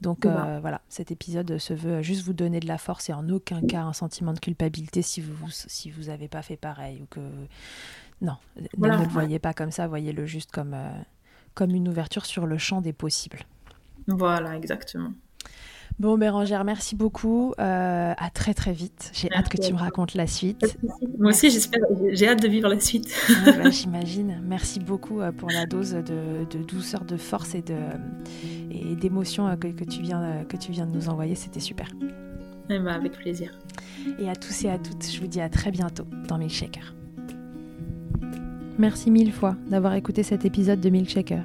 Donc euh, voilà, cet épisode se veut juste vous donner de la force et en aucun cas un sentiment de culpabilité si vous si vous avez pas fait pareil ou que non, ne, le voyez pas comme ça, voyez-le juste comme comme une ouverture sur le champ des possibles. Voilà, exactement. Bon, Bérangère, merci beaucoup. Euh, à très très vite. J'ai hâte que tu me racontes la suite. Moi aussi, j'espère. J'ai hâte de vivre la suite. Bah, j'imagine. Merci beaucoup euh, pour la dose de, douceur, de force et de et d'émotion euh, que, tu viens que tu viens de nous envoyer. C'était super. Eh ben, avec plaisir. Et à tous et à toutes, je vous dis à très bientôt dans Milkshaker. Merci mille fois d'avoir écouté cet épisode de Milkshaker.